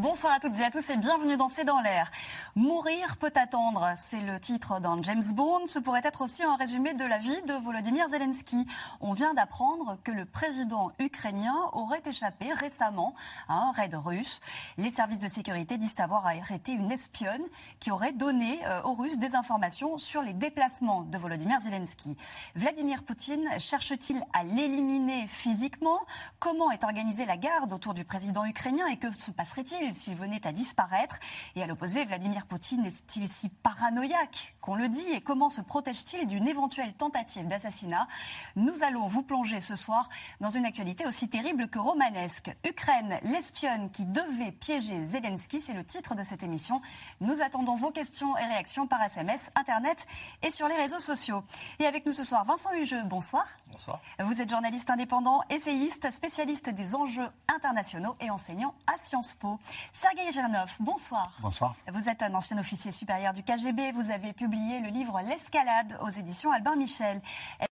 Bonsoir à toutes et à tous et bienvenue dans C'est dans l'air. Mourir peut attendre, c'est le titre d'un James Bond. Ce pourrait être aussi un résumé de la vie de Volodymyr Zelensky. On vient d'apprendre que le président ukrainien aurait échappé récemment à un raid russe. Les services de sécurité disent avoir arrêté une espionne qui aurait donné euh, aux Russes des informations sur les déplacements de Volodymyr Zelensky. Vladimir Poutine cherche-t-il à l'éliminer physiquement? Comment est organisée la garde autour du président ukrainien et que se passerait-il s'il venait à disparaître Et à l'opposé, Vladimir Poutine est-il si paranoïaque qu'on le dit? Et comment se protège-t-il d'une éventuelle tentative d'assassinat? Nous allons vous plonger ce soir dans une actualité aussi terrible que romanesque. Ukraine, l'espionne qui devait piéger Zelensky, c'est le titre de cette émission. Nous attendons vos questions et réactions par SMS, Internet et sur les réseaux sociaux. Et avec nous ce soir, Vincent Hugeux, bonsoir. Bonsoir. Vous êtes journaliste indépendant, essayiste, spécialiste des enjeux internationaux et enseignant à Sciences Po. Sergei Gernov, bonsoir. Bonsoir. Vous êtes un ancien officier supérieur du KGB. Vous avez publié le livre L'escalade aux éditions Albin Michel.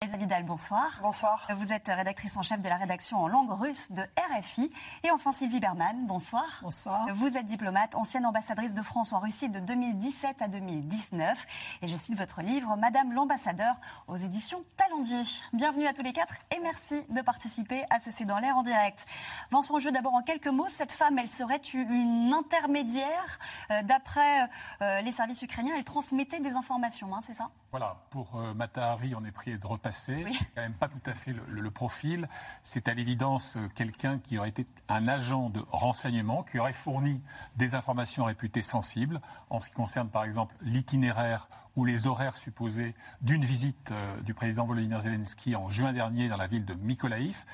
Elsa Vidal, bonsoir. Bonsoir. Vous êtes rédactrice en chef de la rédaction en langue russe de RFI. Et enfin Sylvie Berman, bonsoir. Bonsoir. Vous êtes diplomate, ancienne ambassadrice de France en Russie de 2017 à 2019. Et je cite votre livre Madame l'ambassadeur aux éditions Talendier. Bienvenue à tous les quatre et merci de participer à ce C'est dans l'air en direct. Vincent Jeu, d'abord en quelques mots, cette femme, elle serait une intermédiaire. Euh, D'après euh, les services ukrainiens, elle transmettait des informations, hein, c'est ça? Voilà, pour euh, Matahari, on est prié de repasser. Oui. quand même pas tout à fait le, le, le profil. C'est à l'évidence quelqu'un qui aurait été un agent de renseignement, qui aurait fourni des informations réputées sensibles, en ce qui concerne par exemple l'itinéraire ou les horaires supposés d'une visite euh, du président Volodymyr Zelensky en juin dernier dans la ville de Mykolaïv.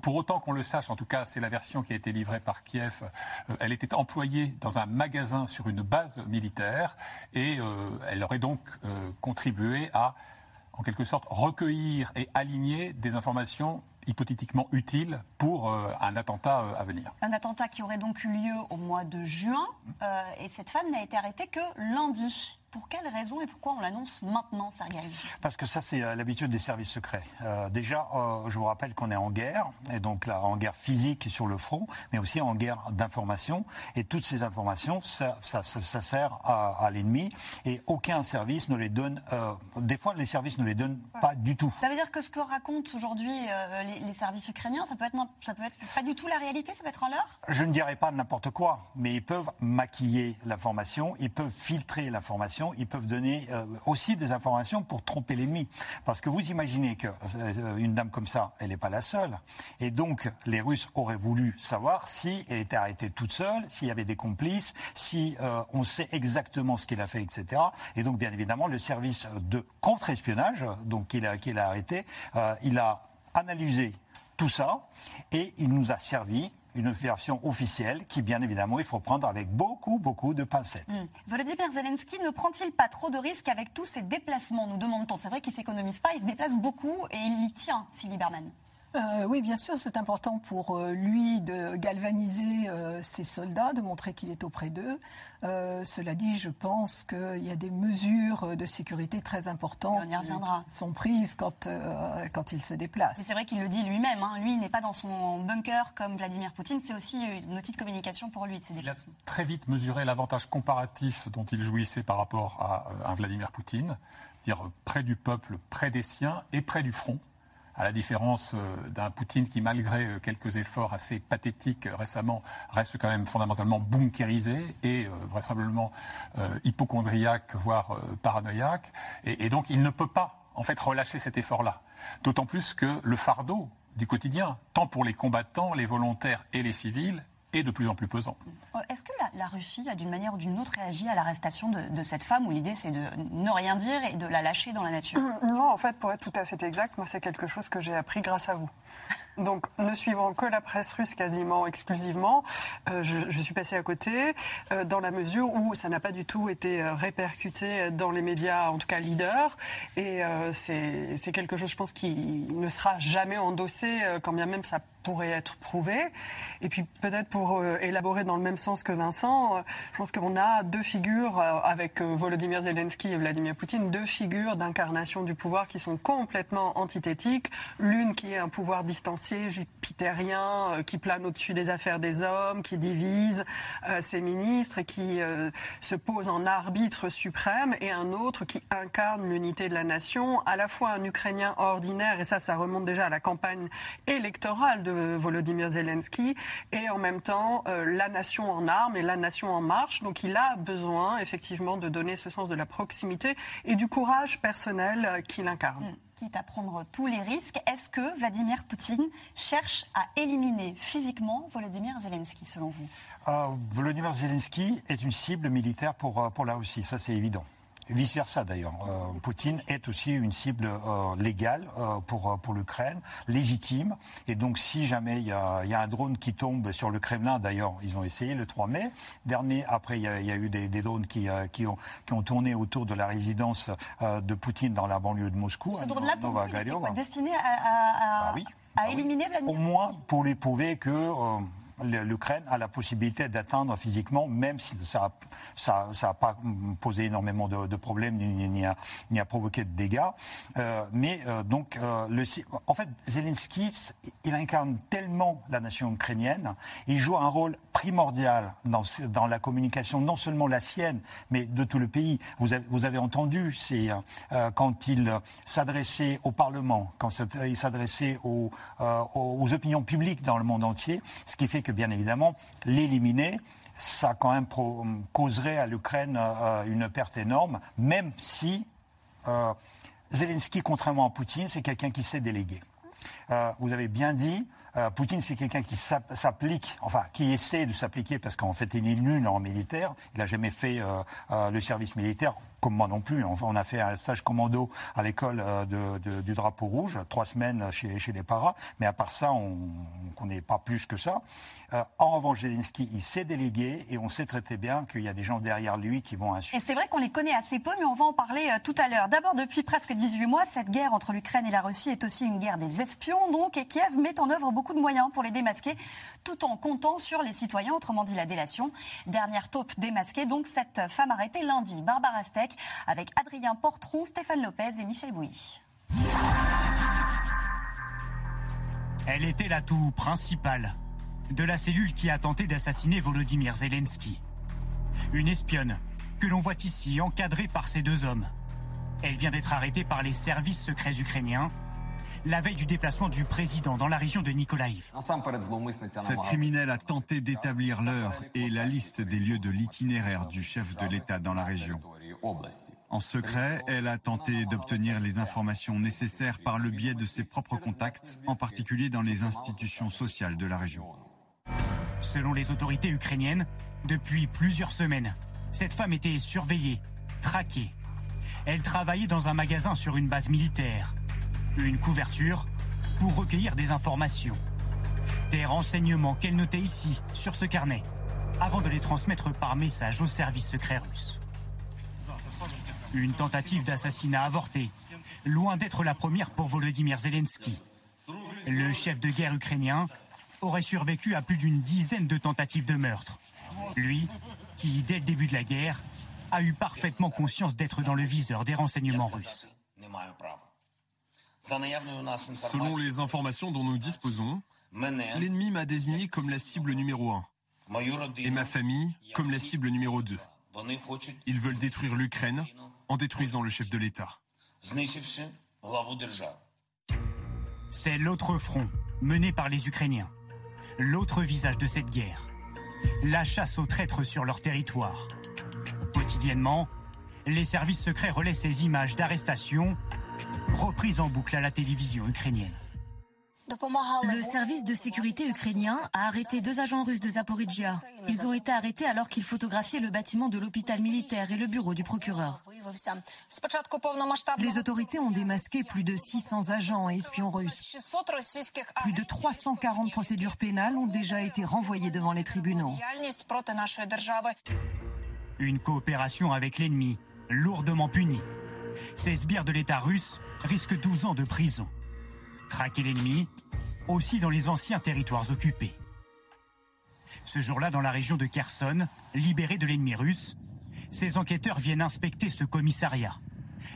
Pour autant qu'on le sache, en tout cas, c'est la version qui a été livrée par Kiev. Euh, elle était employée dans un magasin sur une base militaire et euh, elle aurait donc contribué à, en quelque sorte, recueillir et aligner des informations hypothétiquement utiles pour un attentat à venir. Un attentat qui aurait donc eu lieu au mois de juin et cette femme n'a été arrêtée que lundi. Pour quelle raison et pourquoi on l'annonce maintenant, Sergei? Parce que ça, c'est euh, l'habitude des services secrets. Euh, déjà, euh, je vous rappelle qu'on est en guerre, et donc là, en guerre physique sur le front, mais aussi en guerre d'information. Et toutes ces informations, ça, ça, ça, ça sert à, à l'ennemi, et aucun service ne les donne. Euh, des fois, les services ne les donnent pas du tout. Ça veut dire que ce que racontent aujourd'hui les, les, services ukrainiens, ça peut, être, ça peut être pas du tout la réalité, ça peut être un leurre Je ne dirais pas n'importe quoi, mais ils peuvent maquiller l'information, ils peuvent filtrer l'information ils peuvent donner euh, aussi des informations pour tromper l'ennemi. Parce que vous imaginez qu'une euh, dame comme ça, elle n'est pas la seule. Et donc, les Russes auraient voulu savoir si elle était arrêtée toute seule, s'il y avait des complices, si euh, on sait exactement ce qu'il a fait, etc. Et donc, bien évidemment, le service de contre-espionnage, donc qu'il a, a arrêté, il a analysé tout ça et il nous a servi une version officielle qui, bien évidemment, il faut prendre avec beaucoup, beaucoup de pincettes. Mmh. Volodymyr Zelensky ne prend-il pas trop de risques avec tous ses déplacements Nous demande-t-on. C'est vrai qu'il s'économise pas, il se déplace beaucoup et il y tient, Sylvie Berman. Euh, oui, bien sûr, c'est important pour euh, lui de galvaniser euh, ses soldats, de montrer qu'il est auprès d'eux. Euh, cela dit, je pense qu'il y a des mesures de sécurité très importantes on y reviendra. qui sont prises quand, euh, quand il se déplace. C'est vrai qu'il le dit lui-même. Hein. Lui, il n'est pas dans son bunker comme Vladimir Poutine. C'est aussi une outil de communication pour lui. Il a très vite mesuré l'avantage comparatif dont il jouissait par rapport à un Vladimir Poutine, dire près du peuple, près des siens et près du front à la différence euh, d'un Poutine qui, malgré euh, quelques efforts assez pathétiques récemment, reste quand même fondamentalement bunkérisé et euh, vraisemblablement euh, hypochondriaque, voire euh, paranoïaque. Et, et, donc, il ne peut pas, en fait, relâcher cet effort-là. D'autant plus que le fardeau du quotidien, tant pour les combattants, les volontaires et les civils, est de plus en plus pesant. Est-ce que la, la, Russie a d'une manière ou d'une autre réagi à l'arrestation de, de, cette femme où l'idée c'est de ne rien dire et de la lâcher dans la nature? Non, en fait, pour être tout à fait exact, moi c'est quelque chose que j'ai appris grâce à vous. Donc, ne suivant que la presse russe quasiment exclusivement, euh, je, suis passée à côté euh, dans la mesure où ça n'a pas du tout été euh, répercuté dans les médias, en tout cas leaders. Et c'est quelque chose, je pense, qui ne sera jamais endossé, quand bien même ça pourrait être prouvé. Et puis peut-être pour élaborer dans le même sens que Vincent, je pense qu'on a deux figures avec Volodymyr Zelensky et Vladimir Poutine, deux figures d'incarnation du pouvoir qui sont complètement antithétiques. L'une qui est un pouvoir distancié, jupitérien, qui plane au-dessus des affaires des hommes, qui divise ses ministres et qui se pose en arbitre suprême, et un autre qui incarne l'unité de la nation, à la fois un Ukrainien ordinaire, et ça, ça remonte déjà à la campagne électorale de Volodymyr Zelensky et en même temps euh, la nation en armes et la nation en marche. Donc il a besoin effectivement de donner ce sens de la proximité et du courage personnel euh, qu'il incarne. Quitte à prendre tous les risques. Est-ce que Vladimir Poutine cherche à éliminer physiquement Volodymyr Zelensky, selon vous? Euh, Volodymyr Zelensky est une cible militaire pour, pour la Russie, ça c'est évident. Vice-versa d'ailleurs. Euh, Poutine est aussi une cible euh, légale euh, pour, pour l'Ukraine, légitime. Et donc si jamais il y a, y a, un drone qui tombe sur le Kremlin, d'ailleurs ils ont essayé le 3 mai dernier, après il y a, y a eu des, des, drones qui, qui, ont, qui ont tourné autour de la résidence de Poutine dans la banlieue de Moscou. Ce drone-là, destiné à, à, à, bah à bah éliminer Vladimir Au moins pour les prouver que l'Ukraine a la possibilité d'atteindre physiquement, même si ça n'a pas posé énormément de, problèmes ni, ni, a, provoqué de dégâts. Euh, mais euh, donc, euh, en fait, Zelensky, il incarne tellement la nation ukrainienne, il joue un rôle primordial dans, la communication, non seulement la sienne, mais de tout le pays. Vous avez, entendu, quand il s'adressait au Parlement, quand il s'adressait aux, aux opinions publiques dans le monde entier, ce qui fait que bien évidemment, l'éliminer, ça quand même causerait à l'Ukraine euh, une perte énorme, même si euh, Zelensky, contrairement à Poutine, c'est quelqu'un qui sait déléguer. Euh, vous avez bien dit, Poutine, c'est quelqu'un qui s'applique, enfin, qui essaie de s'appliquer parce qu'en fait, il est nul en militaire. Il n'a jamais fait le service militaire comme moi non plus. On a fait un stage commando à l'école euh, du drapeau rouge, trois semaines chez, chez les paras, mais à part ça, on ne connaît pas plus que ça. Euh, en revanche, Zelensky, il s'est délégué et on sait très très bien qu'il y a des gens derrière lui qui vont insulter. Et c'est vrai qu'on les connaît assez peu, mais on va en parler euh, tout à l'heure. D'abord, depuis presque 18 mois, cette guerre entre l'Ukraine et la Russie est aussi une guerre des espions, donc, et Kiev met en œuvre beaucoup de moyens pour les démasquer, tout en comptant sur les citoyens, autrement dit la délation. Dernière taupe démasquée, donc, cette femme arrêtée lundi, Barbara Steck, avec Adrien Portron, Stéphane Lopez et Michel Bouilly. Elle était l'atout principal de la cellule qui a tenté d'assassiner Volodymyr Zelensky. Une espionne que l'on voit ici encadrée par ces deux hommes. Elle vient d'être arrêtée par les services secrets ukrainiens la veille du déplacement du président dans la région de Nikolaïv. Cette criminelle a tenté d'établir l'heure et la liste des lieux de l'itinéraire du chef de l'État dans la région. En secret, elle a tenté d'obtenir les informations nécessaires par le biais de ses propres contacts, en particulier dans les institutions sociales de la région. Selon les autorités ukrainiennes, depuis plusieurs semaines, cette femme était surveillée, traquée. Elle travaillait dans un magasin sur une base militaire. Une couverture pour recueillir des informations. Des renseignements qu'elle notait ici, sur ce carnet, avant de les transmettre par message au service secret russe. Une tentative d'assassinat avortée, loin d'être la première pour Volodymyr Zelensky. Le chef de guerre ukrainien aurait survécu à plus d'une dizaine de tentatives de meurtre. Lui, qui, dès le début de la guerre, a eu parfaitement conscience d'être dans le viseur des renseignements russes. Selon les informations dont nous disposons, l'ennemi m'a désigné comme la cible numéro un et ma famille comme la cible numéro 2. Ils veulent détruire l'Ukraine en détruisant le chef de l'État. C'est l'autre front mené par les Ukrainiens, l'autre visage de cette guerre, la chasse aux traîtres sur leur territoire. Quotidiennement, les services secrets relaient ces images d'arrestation reprises en boucle à la télévision ukrainienne. Le service de sécurité ukrainien a arrêté deux agents russes de Zaporizhia. Ils ont été arrêtés alors qu'ils photographiaient le bâtiment de l'hôpital militaire et le bureau du procureur. Les autorités ont démasqué plus de 600 agents et espions russes. Plus de 340 procédures pénales ont déjà été renvoyées devant les tribunaux. Une coopération avec l'ennemi, lourdement punie. Ces sbires de l'État russe risquent 12 ans de prison. Traquer l'ennemi, aussi dans les anciens territoires occupés. Ce jour-là, dans la région de Kherson, libérée de l'ennemi russe, ces enquêteurs viennent inspecter ce commissariat.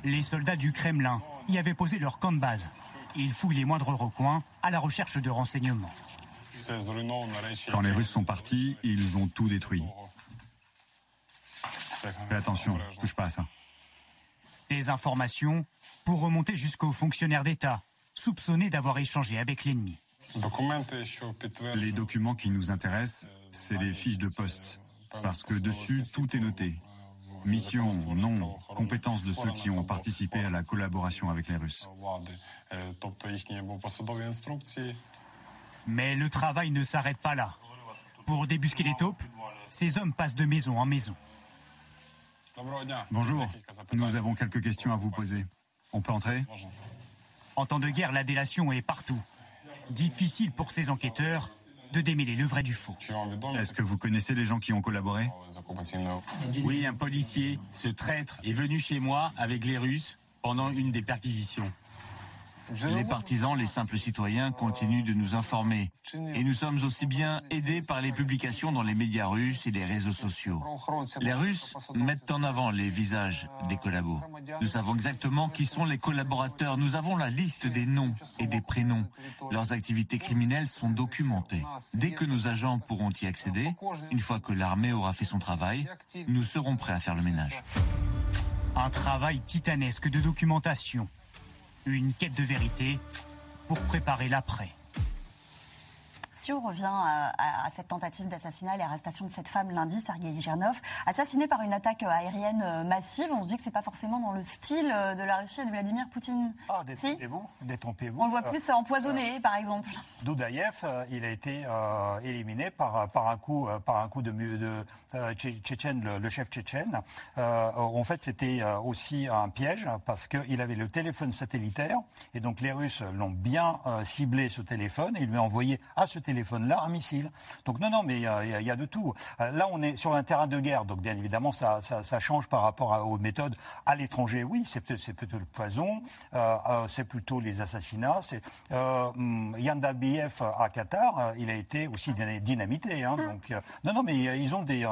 Les soldats du Kremlin y avaient posé leur camp de base. Ils fouillent les moindres recoins à la recherche de renseignements. Quand les Russes sont partis, ils ont tout détruit. Fais attention, touche pas à ça. Des informations pour remonter jusqu'aux fonctionnaires d'État, soupçonnés d'avoir échangé avec l'ennemi. Les documents qui nous intéressent, c'est les fiches de poste, parce que dessus, tout est noté. Mission, nom, compétences de ceux qui ont participé à la collaboration avec les Russes. Mais le travail ne s'arrête pas là. Pour débusquer les taupes, ces hommes passent de maison en maison. Bonjour, nous avons quelques questions à vous poser. On peut entrer? En temps de guerre, la délation est partout. Difficile pour ces enquêteurs de démêler le vrai du faux. Est-ce que vous connaissez les gens qui ont collaboré? Oui, un policier, ce traître, est venu chez moi avec les Russes pendant une des perquisitions. Les partisans, les simples citoyens continuent de nous informer. Et nous sommes aussi bien aidés par les publications dans les médias russes et les réseaux sociaux. Les Russes mettent en avant les visages des collabos. Nous savons exactement qui sont les collaborateurs. Nous avons la liste des noms et des prénoms. Leurs activités criminelles sont documentées. Dès que nos agents pourront y accéder, une fois que l'armée aura fait son travail, nous serons prêts à faire le ménage. Un travail titanesque de documentation une quête de vérité pour préparer l'après. Si on revient à, cette tentative d'assassinat et l'arrestation de cette femme lundi, Sergei Gernov, assassinée par une attaque aérienne euh, massive, on se dit que c'est pas forcément dans le style euh, de la Russie et de Vladimir Poutine. Ah, détrompez-vous, détrompez-vous. On le voit plus empoisonné, par exemple. Doudaïev, euh, il a été éliminé par, par un coup, par un coup de, de Tchétchène, le, chef tchétchène. en fait, c'était aussi un piège parce qu'il avait le téléphone satellitaire et donc les Russes l'ont bien ciblé ce téléphone et lui a envoyé à ce téléphone téléphone-là un missile. Donc non, non, mais il y, a de tout. Euh, là, on est sur un terrain de guerre, donc bien évidemment, ça, change par rapport aux méthodes à l'étranger. Oui, c'est plutôt le poison, euh, euh, c'est plutôt les assassinats. C'est euh, Yann Dabiev à Qatar, il a été aussi dynamité. Hein, donc non, non, mais ils ont des,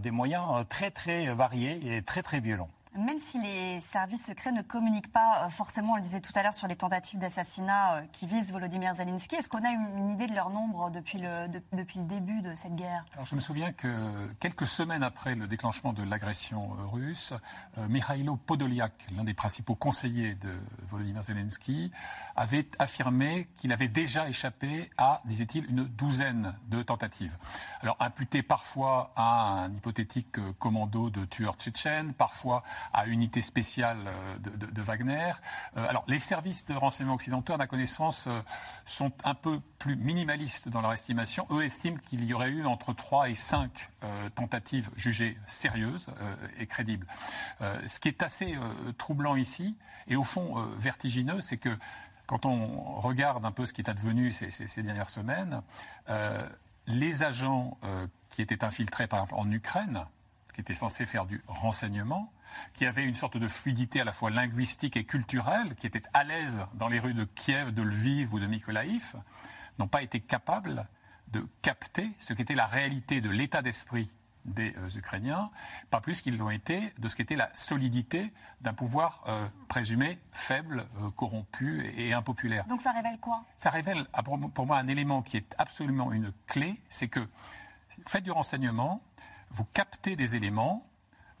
des moyens très très variés et très très violents. Même si les services secrets ne communiquent pas euh, forcément, on le disait tout à l'heure, sur les tentatives d'assassinat euh, qui visent Volodymyr Zelensky, est-ce qu'on a une idée de leur nombre depuis le, depuis le début de cette guerre? Alors, Je me souviens que quelques semaines après le déclenchement de l'agression euh, russe, Mikhailo Podolyak, l'un des principaux conseillers de Volodymyr Zelensky, avait affirmé qu'il avait déjà échappé à, disait-il, une douzaine de tentatives. Alors imputé parfois à un hypothétique commando de tueurs tchétchènes, parfois à unité spéciale euh, de, Wagner. Euh, alors, les services de renseignement occidentaux, à ma connaissance, euh, sont un peu plus minimalistes dans leur estimation. Eux estiment qu'il y aurait eu entre 3 et 5 tentatives jugées sérieuses et crédibles. ce qui est assez troublant ici, et au fond vertigineux, c'est que quand on regarde un peu ce qui est advenu ces, ces dernières semaines, les agents qui étaient infiltrés par exemple en Ukraine, qui étaient censés faire du renseignement, qui avait une sorte de fluidité à la fois linguistique et culturelle, qui était à l'aise dans les rues de Kiev, de Lviv ou de Mykolaïv, n'ont pas été capables de capter ce qu'était la réalité de l'état d'esprit des euh, Ukrainiens, pas plus qu'ils l'ont été de ce qu'était la solidité d'un pouvoir euh, présumé faible, euh, corrompu et, impopulaire. Donc ça révèle quoi? Ça révèle pour moi un élément qui est absolument une clé, c'est que faites du renseignement, vous captez des éléments,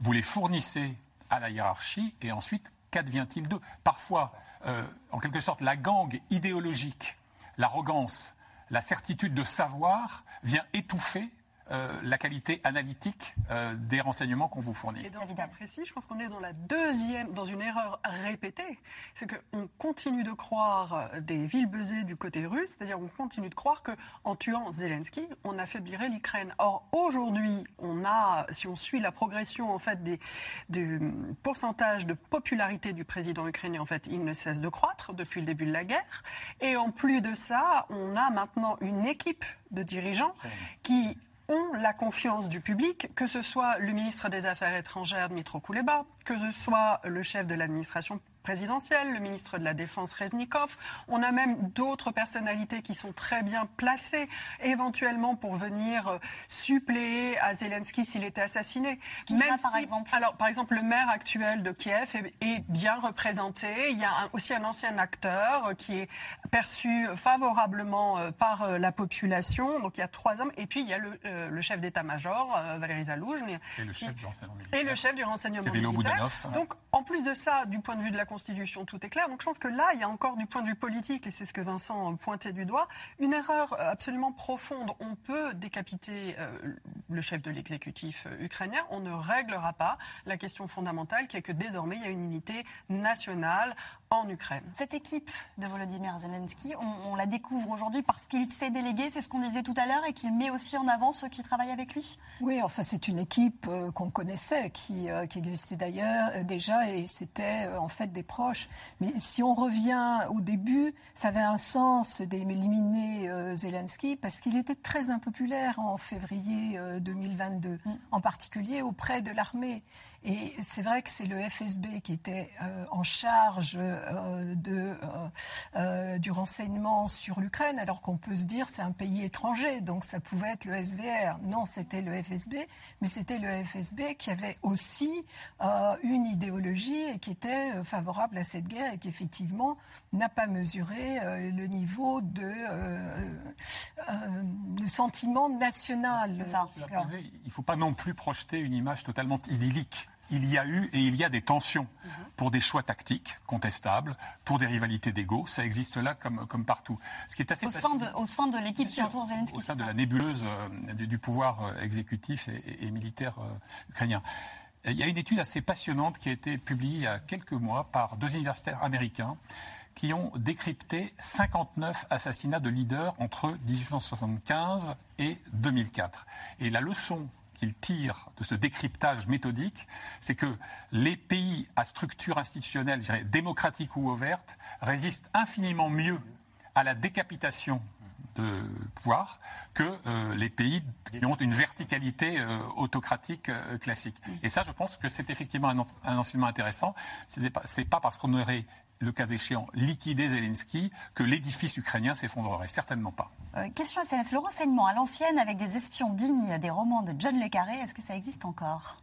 vous les fournissez à la hiérarchie et ensuite qu'advient-il d'eux Parfois, euh, en quelque sorte, la gangue idéologique, l'arrogance, la certitude de savoir vient étouffer la qualité analytique des renseignements qu'on vous fournit. Et dans ce cas précis, je pense qu'on est dans la deuxième, dans une erreur répétée. C'est qu'on continue de croire des villes buzzées du côté russe, c'est-à-dire on continue de croire qu'en tuant Zelensky, on affaiblirait l'Ukraine. Or, aujourd'hui, on a, si on suit la progression en fait des, du pourcentage de popularité du président ukrainien, en fait, il ne cesse de croître depuis le début de la guerre. Et en plus de ça, on a maintenant une équipe de dirigeants qui ont la confiance du public, que ce soit le ministre des Affaires étrangères, Dmitro Kuleba, que ce soit le chef de l'administration présidentielle, le ministre de la Défense Reznikov. On a même d'autres personnalités qui sont très bien placées, éventuellement pour venir euh, suppléer à Zelensky s'il était assassiné. même par exemple Alors, par exemple, le maire actuel de Kiev est, bien représenté. Il y a aussi un ancien acteur euh, qui est perçu favorablement euh, par la population. Donc, il y a trois hommes. Et puis, il y a le, chef d'état-major, Valéry Zaloujny. Et le chef du renseignement militaire. Et le chef du renseignement militaire. Donc, en plus de ça, du point de vue de la Constitution, tout est clair. Donc je pense que là, il y a encore du point de vue politique, et c'est ce que Vincent pointait du doigt, une erreur euh, absolument profonde. On peut décapiter euh, le chef de l'exécutif euh, ukrainien, on ne réglera pas la question fondamentale qui est que désormais, il y a une unité nationale en Ukraine. Cette équipe de Volodymyr Zelensky, on, la découvre aujourd'hui parce qu'il s'est délégué, c'est ce qu'on disait tout à l'heure, et qu'il met aussi en avant ceux qui travaillent avec lui Oui, enfin c'est une équipe qu'on connaissait, qui, qui existait d'ailleurs déjà, et c'était en fait des proches. Mais si on revient au début, ça avait un sens d'éliminer euh, Zelensky parce qu'il était très impopulaire en février 2022, euh, mm. en particulier auprès de l'armée. Et c'est vrai que c'est le FSB qui était euh, en charge de, du renseignement sur l'Ukraine, alors qu'on peut se dire c'est un pays étranger, donc ça pouvait être le SVR. Non, c'était le FSB, mais c'était le FSB qui avait aussi une idéologie et qui était favorable à cette guerre et qui effectivement n'a pas mesuré euh, le niveau de, euh, euh, sentiment national. il ne faut pas non plus projeter une image totalement idyllique il y a eu et il y a des tensions pour des choix tactiques contestables, pour des rivalités d'ego. Ça existe là comme, comme partout. Ce qui est assez au, sein de, au sein de l'équipe qui entoure Zelensky. Au sein de la nébuleuse du, pouvoir exécutif et, militaire ukrainien. Il y a une étude assez passionnante qui a été publiée il y a quelques mois par deux universitaires américains qui ont décrypté 59 assassinats de leaders entre 1875 et 2004. Et la leçon qu'ils tirent de ce décryptage méthodique, c'est que les pays à structure institutionnelle, je dirais, démocratique ou ouverte, résistent infiniment mieux à la décapitation de pouvoir que euh, les pays qui ont une verticalité euh, autocratique euh, classique. Et ça, je pense que c'est effectivement un, enseignement intéressant. Ce n'est pas, parce qu'on aurait, le cas échéant, liquidé Zelensky que l'édifice ukrainien s'effondrerait. Certainement pas. question SMS. Le renseignement à l'ancienne avec des espions dignes des romans de John Le Carré, est-ce que ça existe encore?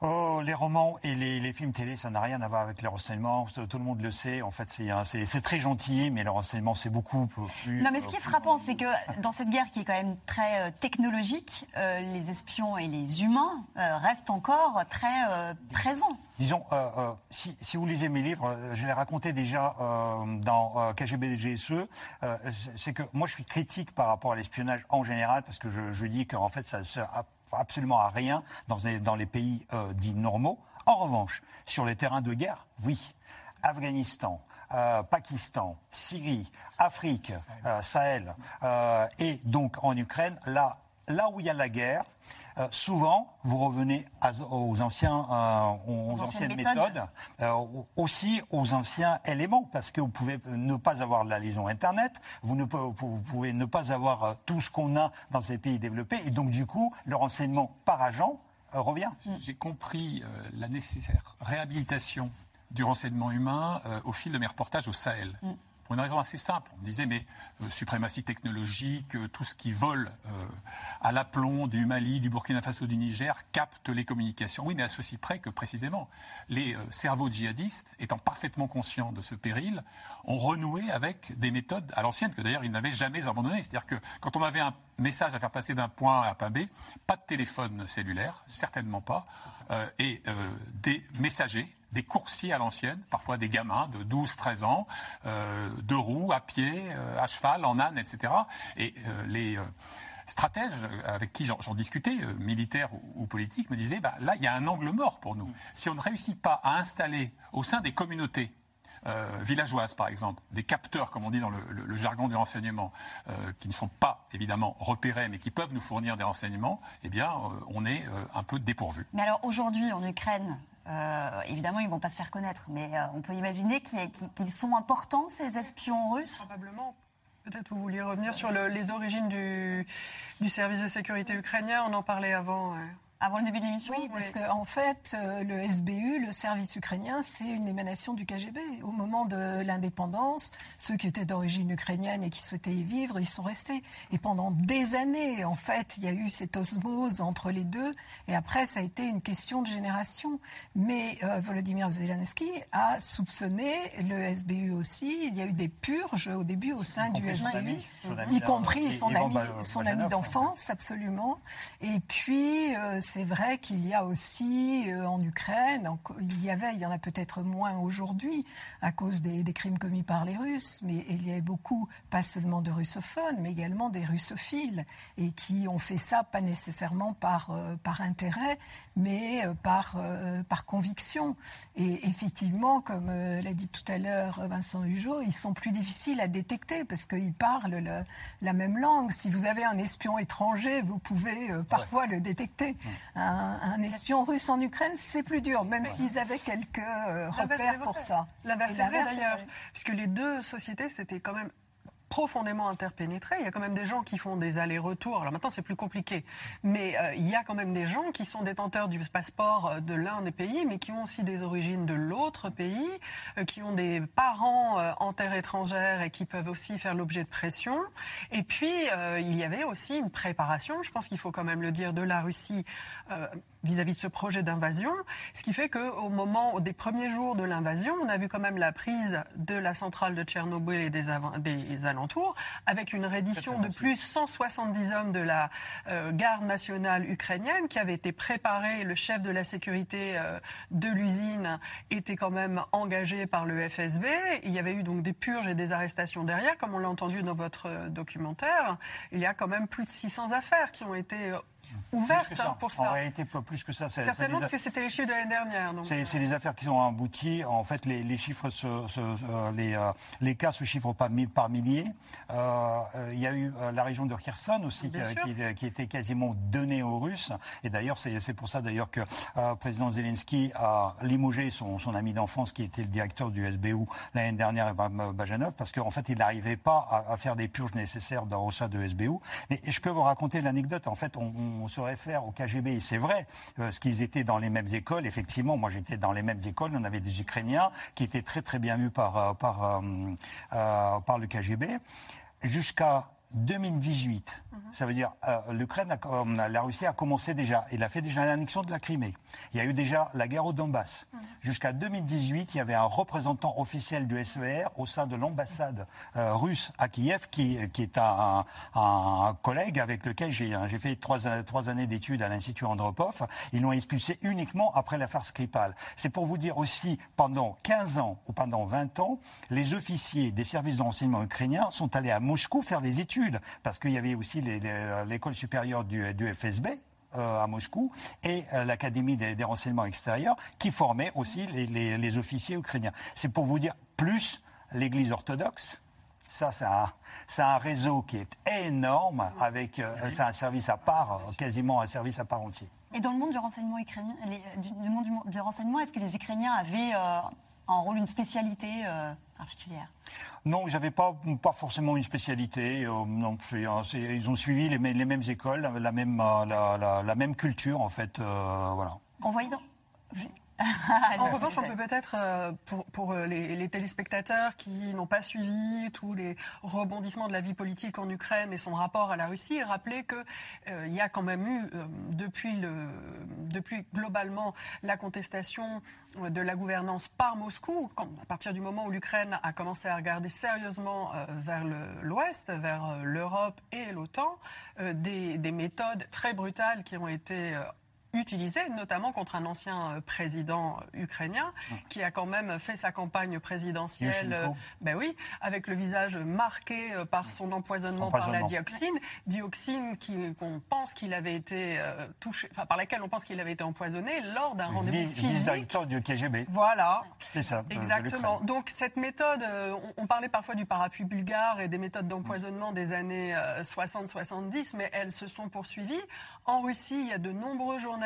Oh, les romans et les, films télé, ça n'a rien à voir avec les renseignements. Tout le monde le sait. En fait, c'est très gentil, mais le renseignement, c'est beaucoup plus. Non, mais ce qui est frappant, c'est que dans cette guerre qui est quand même très euh, technologique, euh, les espions et les humains euh, restent encore très présents. Disons, si, vous lisez mes livres, je l'ai raconté déjà dans KGB GSE, c'est que moi, je suis critique par rapport à l'espionnage en général, parce que je, je dis qu'en fait, ça sert absolument à rien dans les, pays euh, dits normaux. En revanche, sur les terrains de guerre, oui. Afghanistan, euh, Pakistan, Syrie, Afrique, Sahel, euh, et donc en Ukraine, là, là où il y a la guerre, euh, souvent, vous revenez aux, anciens, euh, aux, anciennes, méthodes, euh, aussi aux anciens éléments, parce que vous pouvez ne pas avoir la liaison Internet, vous, ne, pouvez ne pas avoir tout ce qu'on a dans ces pays développés, et donc du coup, le renseignement par agent revient. J'ai compris la nécessaire réhabilitation du renseignement humain au fil de mes reportages au Sahel. Mm. Pour une raison assez simple. On disait, mais euh, suprématie technologique, euh, tout ce qui vole euh, à l'aplomb du Mali, du Burkina Faso, du Niger, capte les communications. Oui, mais à ceci près que précisément, les cerveaux djihadistes, étant parfaitement conscients de ce péril, ont renoué avec des méthodes à l'ancienne, que d'ailleurs ils n'avaient jamais abandonnées. C'est-à-dire que quand on avait un message à faire passer d'un point à un point B, pas de téléphone cellulaire, certainement pas, et des messagers des coursiers à l'ancienne, parfois des gamins de 12-13 ans, euh, deux roues, à pied, euh, à cheval, en âne, etc. Et euh, les stratèges avec qui j'en discutais, militaires ou, politiques, me disaient bah, là, il y a un angle mort pour nous. Si on ne réussit pas à installer au sein des communautés euh, villageoises, par exemple, des capteurs, comme on dit dans le, jargon du renseignement, euh, qui ne sont pas évidemment repérés, mais qui peuvent nous fournir des renseignements, eh bien, euh, on est un peu dépourvu. Mais alors aujourd'hui, en Ukraine, évidemment, ils ne vont pas se faire connaître, mais on peut imaginer qu'ils sont importants, ces espions russes Probablement. Peut-être vous vouliez revenir sur les origines du, service de sécurité ukrainien. On en parlait avant. Avant le début de l'émission Oui, parce qu'en en fait, euh, le SBU, le service ukrainien, c'est une émanation du KGB. Au moment de l'indépendance, ceux qui étaient d'origine ukrainienne et qui souhaitaient y vivre, ils sont restés. Et pendant des années, en fait, il y a eu cette osmose entre les deux. Et après, ça a été une question de génération. Mais euh, Volodymyr Zelensky a soupçonné le SBU aussi. Il y a eu des purges au début au sein du SBU, y compris son ami, son ami d'enfance, absolument. Et puis, euh, c'est vrai qu'il y a aussi euh, en Ukraine, il y avait, il y en a peut-être moins aujourd'hui à cause des, crimes commis par les Russes, mais il y avait beaucoup, pas seulement de russophones, mais également des russophiles, et qui ont fait ça pas nécessairement par, euh, par intérêt, mais euh, par, par conviction. Et effectivement, comme l'a dit tout à l'heure Vincent Hugeot, ils sont plus difficiles à détecter parce qu'ils parlent la même langue. Si vous avez un espion étranger, vous pouvez parfois le détecter un, espion russe en Ukraine, c'est plus dur, même s'ils avaient quelques euh, repères pour ça. L'inverse est vrai d'ailleurs, puisque les deux sociétés, c'était quand même profondément interpénétrés. Il y a quand même des gens qui font des allers-retours. Alors maintenant, c'est plus compliqué. Mais euh, il y a quand même des gens qui sont détenteurs du passeport euh, de l'un des pays, mais qui ont aussi des origines de l'autre pays, euh, qui ont des parents en terre étrangère et qui peuvent aussi faire l'objet de pression. Et puis, il y avait aussi une préparation, je pense qu'il faut quand même le dire, de la Russie vis-à-vis de ce projet d'invasion, ce qui fait qu'au moment des premiers jours de l'invasion, on a vu quand même la prise de la centrale de Tchernobyl et des, des alentours, avec une reddition de plus 170 hommes de la euh, garde nationale ukrainienne qui avait été préparée. Le chef de la sécurité euh, de l'usine était quand même engagé par le FSB. Il y avait eu donc des purges et des arrestations derrière, comme on l'a entendu dans votre euh, documentaire. Il y a quand même plus de 600 affaires qui ont été ouverte hein, pour ça. En réalité, plus que ça. Certainement parce que c'était les chiffres de l'année dernière. C'est les affaires qui ont abouti. En fait, les, les chiffres, se, euh, les, euh, les, cas se chiffrent pas par milliers. Euh, il y a eu la région de Kherson aussi qui, qui, était quasiment donnée aux Russes. Et d'ailleurs, c'est pour ça d'ailleurs que le président Zelensky a limogé son, son ami d'enfance qui était le directeur du SBU l'année dernière, Bajanov, parce qu'en fait, il n'arrivait pas à, faire des purges nécessaires dans, au sein de SBU. Mais je peux vous raconter l'anecdote. En fait, on, on se réfère au KGB. C'est vrai, parce qu'ils étaient dans les mêmes écoles. Effectivement, moi j'étais dans les mêmes écoles. On avait des Ukrainiens qui étaient très très bien vus par, euh, par, euh, euh, par le KGB. Jusqu'à 2018. Mhm. Ça veut dire euh, l'Ukraine, euh, la Russie a commencé déjà. Il a fait déjà l'annexion de la Crimée. Il y a eu déjà la guerre au Donbass. Mhm. Jusqu'à 2018, il y avait un représentant officiel du SER au sein de l'ambassade euh, russe à Kiev, qui, qui est un, un, collègue avec lequel j'ai fait trois, trois années d'études à l'Institut Andropov. Ils l'ont expulsé uniquement après l'affaire Skripal. C'est pour vous dire aussi, pendant 15 ans ou pendant 20 ans, les officiers des services de renseignement ukrainiens sont allés à Moscou faire des études parce qu'il y avait aussi l'école supérieure du, FSB, euh, à Moscou et euh, l'Académie des, renseignements extérieurs qui formait aussi les, officiers ukrainiens. C'est pour vous dire, plus l'Église orthodoxe, ça, c'est un, réseau qui est énorme, avec euh, c'est un service à part, quasiment un service à part entier. Et dans le monde du renseignement ukrainien, du, monde du, renseignement, est-ce que les Ukrainiens avaient un rôle, une spécialité particulière non, ils n'avaient pas, pas forcément une spécialité. Euh, non, ils ont suivi les, les, mêmes écoles, la même, euh, la, la, même culture, en fait. Euh, voilà. On voyait dans... en revanche, on peut peut-être, euh, pour, pour euh, les, téléspectateurs qui n'ont pas suivi tous les rebondissements de la vie politique en Ukraine et son rapport à la Russie, rappeler qu'il euh, y a quand même eu, depuis, le, depuis globalement la contestation de la gouvernance par Moscou, quand, à partir du moment où l'Ukraine a commencé à regarder sérieusement vers l'Ouest, vers l'Europe et l'OTAN, des, des, méthodes très brutales qui ont été utilisé, notamment contre un ancien président ukrainien qui a quand même fait sa campagne présidentielle, ben oui, avec le visage marqué par son empoisonnement, par la dioxine, dioxine qu'on pense qu'il avait été touché, enfin, par laquelle on pense qu'il avait été empoisonné lors d'un rendez-vous physique. du KGB. Voilà. C'est ça. Exactement. Donc cette méthode, on, parlait parfois du parapluie bulgare et des méthodes d'empoisonnement des années 60-70, mais elles se sont poursuivies. En Russie, il y a de nombreux journalistes,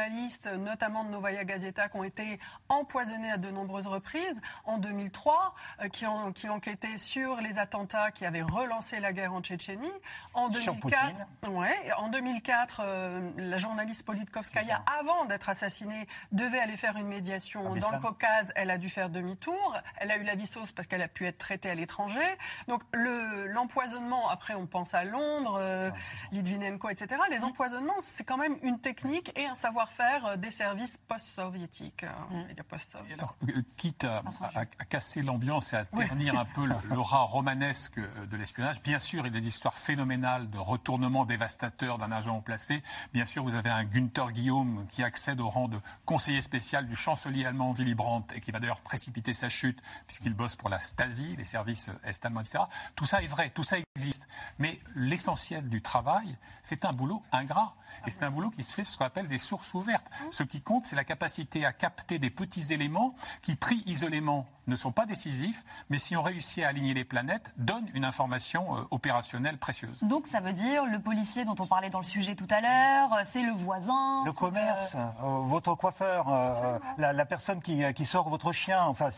notamment de Novaya Gazeta, qui ont été empoisonnés à de nombreuses reprises. En 2003, euh, qui, ont, qui enquêtaient sur les attentats qui avaient relancé la guerre en Tchétchénie. En 2004, ouais, en 2004 euh, la journaliste Politkovskaya, avant d'être assassinée, devait aller faire une médiation dans le Caucase. Elle a dû faire demi-tour. Elle a eu la vie sauce parce qu'elle a pu être traitée à l'étranger. Donc l'empoisonnement, après on pense à Londres, euh, Litvinenko, etc. Les empoisonnements, c'est quand même une technique et un savoir-faire euh, des services post-soviétiques. Euh, mm. euh, quitte à, casser l'ambiance et à ternir un peu l'aura romanesque de l'espionnage, bien sûr, il y a des histoires phénoménales de retournement dévastateur d'un agent placé. Bien sûr, vous avez un Günther Guillaume qui accède au rang de conseiller spécial du chancelier allemand Willy Brandt et qui va d'ailleurs précipiter sa chute puisqu'il bosse pour la Stasi, les services est-allemands, etc. Tout ça est vrai, tout ça existe. Mais l'essentiel du travail, c'est un boulot ingrat. Et c'est un boulot qui se fait sur ce qu'on appelle des sources ouvertes. Ce qui compte, c'est la capacité à capter des petits éléments qui, pris isolément, ne sont pas décisifs, mais si on réussit à aligner les planètes, donnent une information euh, opérationnelle précieuse. Donc ça veut dire le policier dont on parlait dans le sujet tout à l'heure, euh, c'est le voisin. Le commerce, euh, votre coiffeur, la, personne qui, qui, sort votre chien. Enfin,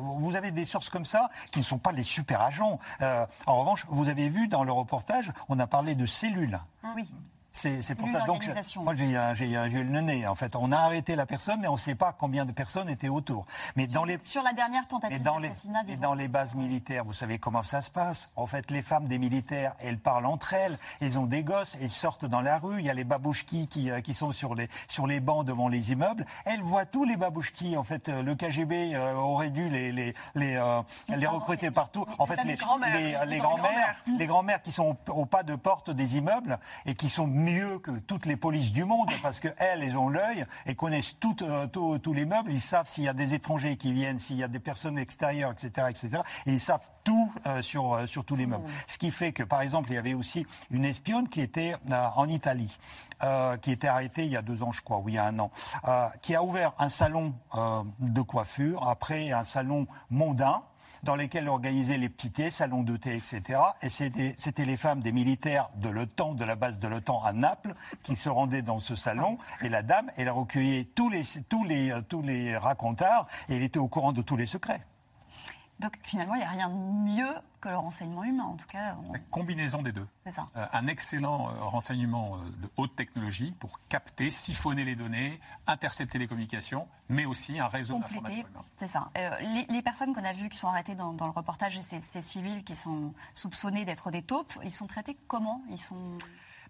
vous avez des sources comme ça qui ne sont pas les super agents. en revanche, vous avez vu dans le reportage, on a parlé de cellules. Oui. C'est pour ça. Donc, moi, j'ai eu le nez. En fait, on a arrêté la personne, mais on ne sait pas combien de personnes étaient autour. Mais sur, dans les sur la dernière tentative d'assassinat, et dans les bases militaires, vous savez comment ça se passe. En fait, les femmes des militaires, elles parlent entre elles. Elles ont des gosses, elles sortent dans la rue. Il y a les babouchkis qui, euh, qui sont sur les sur les bancs devant les immeubles. Elles voient tous les babouchkis. En fait, euh, le KGB euh, aurait dû les les les, les recruter partout. En fait, les les grands-mères, les grands-mères qui sont au pas de porte des immeubles et qui sont mieux que toutes les polices du monde parce qu'elles, elles ont l'œil et connaissent euh, tous les meubles. Ils savent s'il y a des étrangers qui viennent, s'il y a des personnes extérieures, etc., etc. Et ils savent tout euh, sur, euh, sur tous les meubles. Ce qui fait que, par exemple, il y avait aussi une espionne qui était en Italie, qui était arrêtée il y a deux ans, je crois, ou il y a un an, qui a ouvert un salon de coiffure, après un salon mondain, dans lesquels organisaient les petits thés, salons de thé, etc. Et c'était les femmes des militaires de l'OTAN, de la base de l'OTAN à Naples, qui se rendaient dans ce salon. Et la dame, elle a recueilli tous les, tous les, tous les racontards et elle était au courant de tous les secrets. Donc finalement, il n'y a rien de mieux que le renseignement humain, en tout cas. La combinaison des deux. C'est ça. Euh, un excellent euh, renseignement euh, de haute technologie pour capter, siphonner les données, intercepter les communications, mais aussi un réseau d'information C'est ça. Les, personnes qu'on a vues qui sont arrêtées dans, le reportage, ces, ces civils qui sont soupçonnés d'être des taupes, ils sont traités comment? Ils sont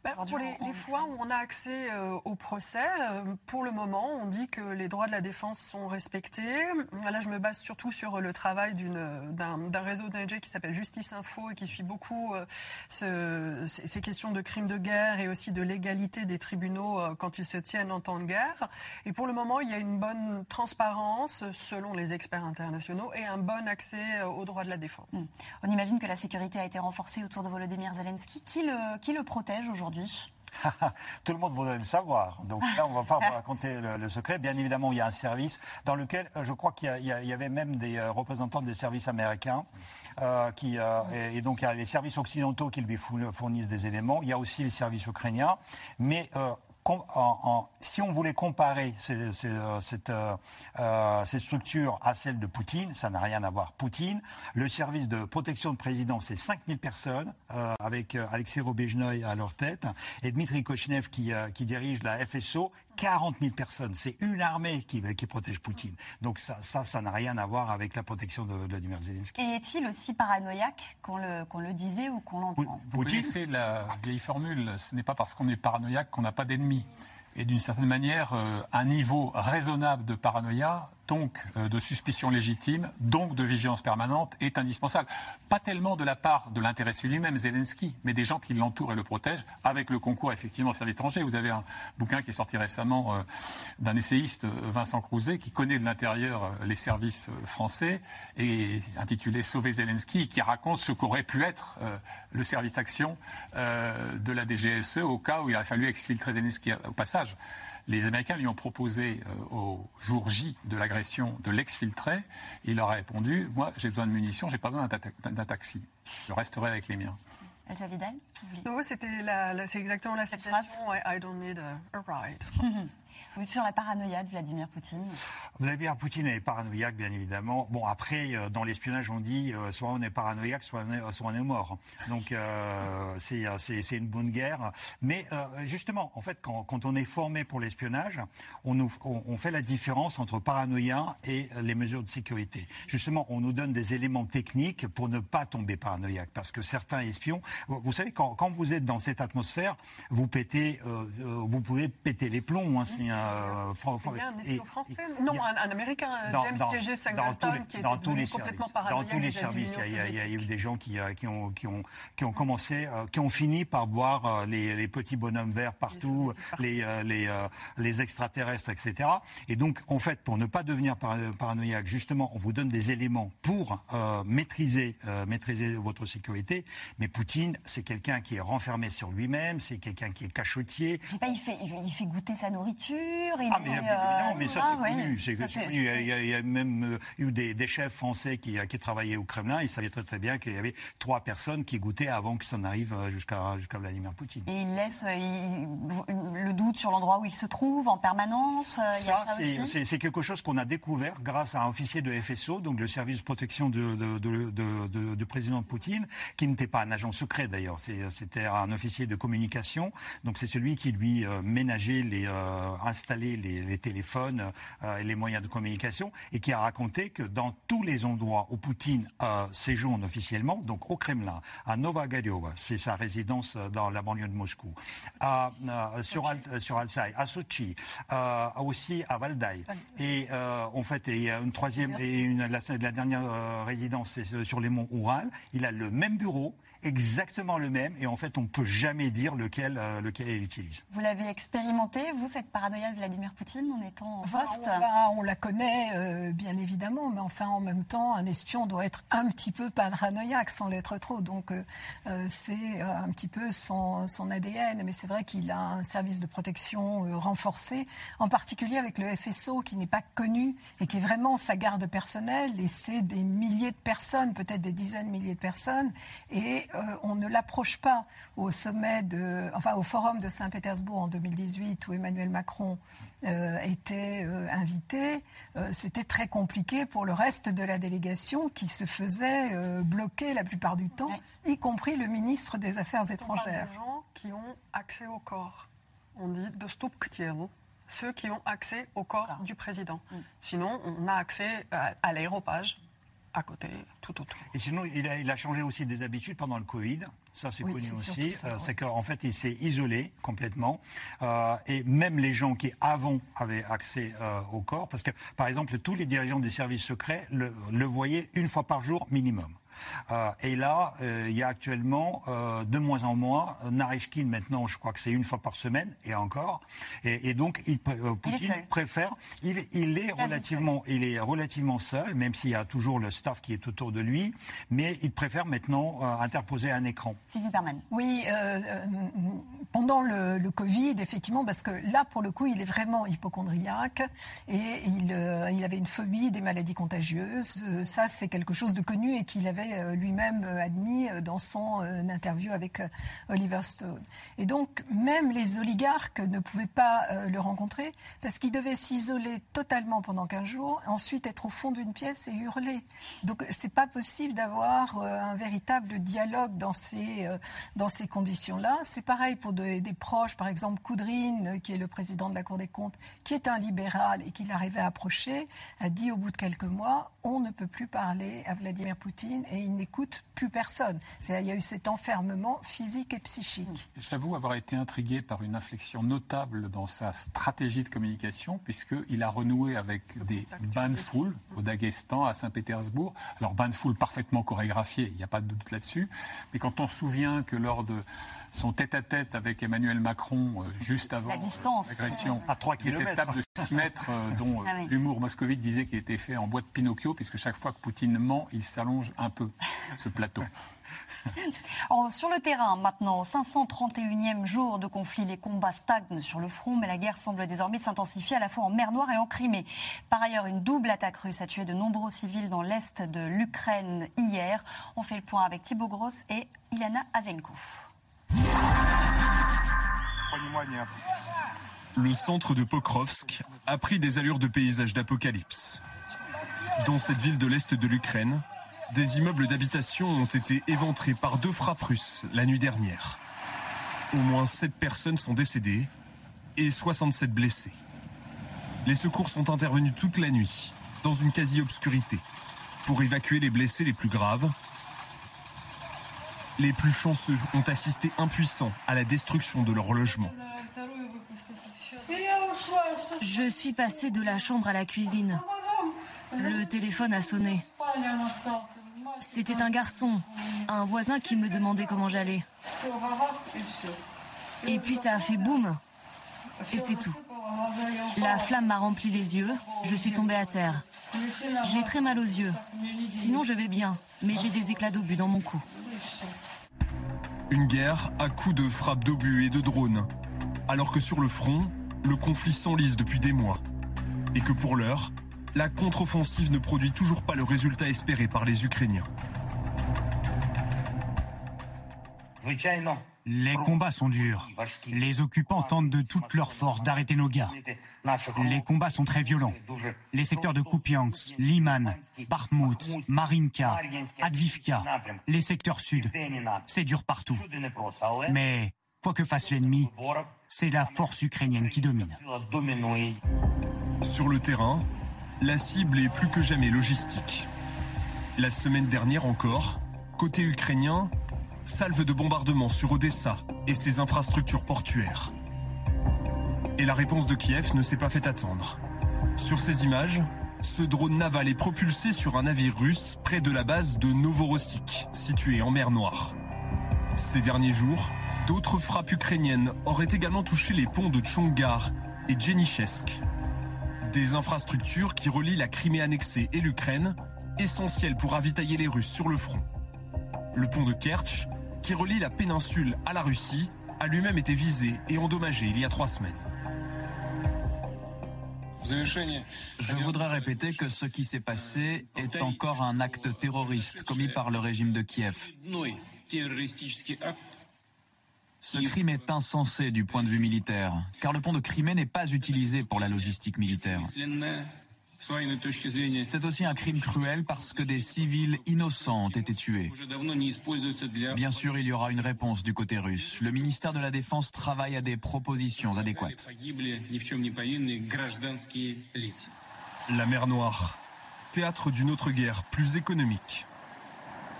bah, pour les, fois où on a accès euh, au procès, euh, pour le moment, on dit que les droits de la défense sont respectés. Là, je me base surtout sur le travail d'un réseau d'ONG qui s'appelle Justice Info et qui suit beaucoup euh, ce, ces questions de crimes de guerre et aussi de l'égalité des tribunaux quand ils se tiennent en temps de guerre. Et pour le moment, il y a une bonne transparence selon les experts internationaux et un bon accès aux droits de la défense. Hmm. On imagine que la sécurité a été renforcée autour de Volodymyr Zelensky. Qui le, qui le protège aujourd'hui? Tout le monde voudrait le savoir. Donc là, on ne va pas vous raconter le, secret. Bien évidemment, il y a un service dans lequel euh, je crois qu'il y, avait même des euh, représentants des services américains. Euh, qui, et, donc, il y a les services occidentaux qui lui fournissent des éléments. Il y a aussi les services ukrainiens. Mais si on voulait comparer ces, euh, euh, euh, ces, structures à celles de Poutine, ça n'a rien à voir. Poutine, le service de protection de président, c'est 5000 personnes, avec Alexei Robezhnoy à leur tête, et Dmitri Kochnev qui dirige la FSO, 40 000 personnes. C'est une armée qui, qui protège Poutine. Donc ça, ça, n'a rien à voir avec la protection de Vladimir Zelensky. Et est-il aussi paranoïaque qu'on le, qu'on le disait ou qu'on l'entend? Poutine, c'est la vieille formule. Ce n'est pas parce qu'on est paranoïaque qu'on n'a pas d'ennemis. Et d'une certaine manière, euh, un niveau raisonnable de paranoïa donc euh, de suspicion légitime, donc de vigilance permanente, est indispensable. Pas tellement de la part de l'intéressé lui-même, Zelensky, mais des gens qui l'entourent et le protègent, avec le concours effectivement des services étrangers. Vous avez un bouquin qui est sorti récemment euh, d'un essayiste, Vincent Crouzet, qui connaît de l'intérieur les services français, et intitulé Sauver Zelensky, qui raconte ce qu'aurait pu être le service action de la DGSE au cas où il a fallu exfiltrer Zelensky au passage. Les Américains lui ont proposé euh, au jour J de l'agression de l'exfiltré. Il leur a répondu Moi, j'ai besoin de munitions, j'ai pas besoin d'un taxi. Je resterai avec les miens. Elsa Vidal c'était c'est exactement la citation I, don't need a, ride. Oui, sur la paranoïa de Vladimir Poutine. Vladimir Poutine est paranoïaque, bien évidemment. Bon, après, euh, dans l'espionnage, on dit euh, soit on est paranoïaque, soit on est, mort. Donc, euh, c'est une bonne guerre. Mais justement, en fait, quand, on est formé pour l'espionnage, on, fait la différence entre paranoïa et les mesures de sécurité. Justement, on nous donne des éléments techniques pour ne pas tomber paranoïaque. Parce que certains espions, vous savez, quand, vous êtes dans cette atmosphère, vous pouvez péter les plombs. Hein, euh, un espion français Non, un, Américain, James T.G. Singleton, qui tous les complètement paranoïaque. Dans tous les services, il y, a, eu des gens qui, euh, qui, ont, qui, ont, qui ont commencé, euh, qui ont fini par boire les, les petits bonhommes verts partout, les, les, les, extraterrestres, etc. Et donc, en fait, pour ne pas devenir paranoïaque, justement, on vous donne des éléments pour maîtriser, maîtriser votre sécurité. Mais Poutine, c'est quelqu'un qui est renfermé sur lui-même, c'est quelqu'un qui est cachotier. Je sais pas, il fait, il fait goûter sa nourriture ah, mais, euh, mais ça, c'est connu. Il, y a, même euh, eu des, chefs français qui, qui travaillaient au Kremlin. Ils savaient très, très bien qu'il y avait trois personnes qui goûtaient avant que ça n'arrive euh, jusqu'à jusqu'à Vladimir Poutine. Et il laisse le doute sur l'endroit où il se trouve en permanence Ça, c'est quelque chose qu'on a découvert grâce à un officier de FSO, donc le service de protection de, de, de, de président Poutine, qui n'était pas un agent secret d'ailleurs. C'était un officier de communication. Donc c'est celui qui lui ménageait les installer les, téléphones euh, et les moyens de communication, et qui a raconté que dans tous les endroits où Poutine euh, séjourne officiellement, donc au Kremlin, à Novagorova, c'est sa résidence euh, dans la banlieue de Moscou, à, sur, sur Altaï, à Sochi, aussi à Valdai, et en fait, il y a une troisième et une, la, la dernière résidence, c'est sur les monts Oural. Il a le même bureau, exactement le même et en fait on ne peut jamais dire lequel, euh, lequel il utilise. Vous l'avez expérimenté, vous, cette paranoïa de Vladimir Poutine en étant en poste on, la connaît euh, bien évidemment, mais enfin en même temps un espion doit être un petit peu paranoïaque sans l'être trop. Donc euh, c'est un petit peu son, son ADN, mais c'est vrai qu'il a un service de protection renforcé, en particulier avec le FSO qui n'est pas connu et qui est vraiment sa garde personnelle et c'est des milliers de personnes, peut-être des dizaines de milliers de personnes et euh, on ne l'approche pas au sommet de, enfin au forum de Saint-Pétersbourg en 2018 où Emmanuel Macron euh, était euh, invité, c'était très compliqué pour le reste de la délégation qui se faisait bloquer la plupart du temps, y compris le ministre des Affaires étrangères. des gens qui ont accès au corps. On dit de stop ceux qui ont accès au corps du président. Mm. Sinon, on a accès à l'aéropage, à côté, tout autour. Et sinon, il a, il a changé aussi des habitudes pendant le Covid. Ça, c'est connu aussi. Euh, c'est qu'en fait, il s'est isolé complètement. Euh, et même les gens qui, avant, avaient accès euh, au corps, parce que, par exemple, tous les dirigeants des services secrets le, le voyaient une fois par jour minimum. Euh, et là, euh, il y a actuellement euh, de moins en moins. Narishkin, maintenant, je crois que c'est une fois par semaine, et encore. Et, donc, il, Poutine préfère. Il, est relativement, il est relativement seul, même s'il y a toujours le staff qui est autour de lui. Mais il préfère maintenant interposer un écran. Sylvie Berman. Oui, pendant le, le, Covid, effectivement, parce que là, pour le coup, il est vraiment hypochondriaque et il, il avait une phobie des maladies contagieuses. Ça, c'est quelque chose de connu et qu'il avait euh, lui-même euh, admis euh, dans son interview avec Oliver Stone. Et donc, même les oligarques ne pouvaient pas le rencontrer parce qu'il devait s'isoler totalement pendant 15 jours, ensuite être au fond d'une pièce et hurler. Donc, c'est pas possible d'avoir un véritable dialogue dans ces, dans ces conditions-là. C'est pareil pour des proches, par exemple Koudrine, qui est le président de la Cour des comptes, qui est un libéral et qui l'arrivait à approcher, a dit au bout de quelques mois, on ne peut plus parler à Vladimir Poutine et il n'écoute plus personne. Il y a eu cet enfermement physique et psychique. J'avoue avoir été intrigué par une inflexion notable dans sa stratégie de communication, puisqu'il a renoué avec des bains de foule au Daghestan, à Saint-Pétersbourg. Alors, bains de foule parfaitement chorégraphiés, il n'y a pas de doute là-dessus. Mais quand on se souvient que lors de son tête-à-tête avec Emmanuel Macron, euh, juste avant l'agression, à 3 km. cette table de 6 mètres euh, dont ah l'humour moscovite disait qu'il était fait en bois de Pinocchio, puisque chaque fois que Poutine ment, il s'allonge un peu, ce plateau. sur le terrain, maintenant, au 531e jour de conflit, les combats stagnent sur le front, mais la guerre semble désormais s'intensifier à la fois en mer Noire et en Crimée. Par ailleurs, une double attaque russe a tué de nombreux civils dans l'est de l'Ukraine hier. On fait le point avec Thibaut Gross et Ilana Azenko. Le centre de Pokrovsk a pris des allures de paysage d'apocalypse. Dans cette ville de l'Est de l'Ukraine, des immeubles d'habitation ont été éventrés par deux frappes russes la nuit dernière. Au moins 7 personnes sont décédées et 67 blessées. Les secours sont intervenus toute la nuit, dans une quasi-obscurité, pour évacuer les blessés les plus graves. Les plus chanceux ont assisté impuissants à la destruction de leur logement. Je suis passée de la chambre à la cuisine. Le téléphone a sonné. C'était un garçon, un voisin qui me demandait comment j'allais. Et puis ça a fait boum. Et c'est tout. La flamme m'a rempli les yeux, je suis tombée à terre. J'ai très mal aux yeux. Sinon je vais bien, mais j'ai des éclats d'obus dans mon cou. Une guerre à coups de frappes d'obus et de drones. Alors que sur le front, le conflit s'enlise depuis des mois. Et que pour l'heure, la contre-offensive ne produit toujours pas le résultat espéré par les Ukrainiens. Les combats sont durs. Les occupants tentent de toutes leurs forces d'arrêter nos gars. Les combats sont très violents. Les secteurs de Kupiansk, Liman, Bakhmut, Marinka, Advivka, les secteurs sud, c'est dur partout. Mais quoi que fasse l'ennemi, c'est la force ukrainienne qui domine. Sur le terrain, la cible est plus que jamais logistique. La semaine dernière encore, côté ukrainien, salve de bombardements sur Odessa et ses infrastructures portuaires. Et la réponse de Kiev ne s'est pas fait attendre. Sur ces images, ce drone naval est propulsé sur un navire russe près de la base de Novorossiysk, située en mer Noire. Ces derniers jours, d'autres frappes ukrainiennes auraient également touché les ponts de Tchongar et Djenichesk, des infrastructures qui relient la Crimée annexée et l'Ukraine, essentielles pour ravitailler les Russes sur le front. Le pont de Kerch, qui relie la péninsule à la Russie, a lui-même été visé et endommagé il y a trois semaines. Je voudrais répéter que ce qui s'est passé est encore un acte terroriste commis par le régime de Kiev. Ce crime est insensé du point de vue militaire, car le pont de Crimée n'est pas utilisé pour la logistique militaire. C'est aussi un crime cruel parce que des civils innocents ont été tués. Bien sûr, il y aura une réponse du côté russe. Le ministère de la Défense travaille à des propositions adéquates. La mer Noire, théâtre d'une autre guerre plus économique.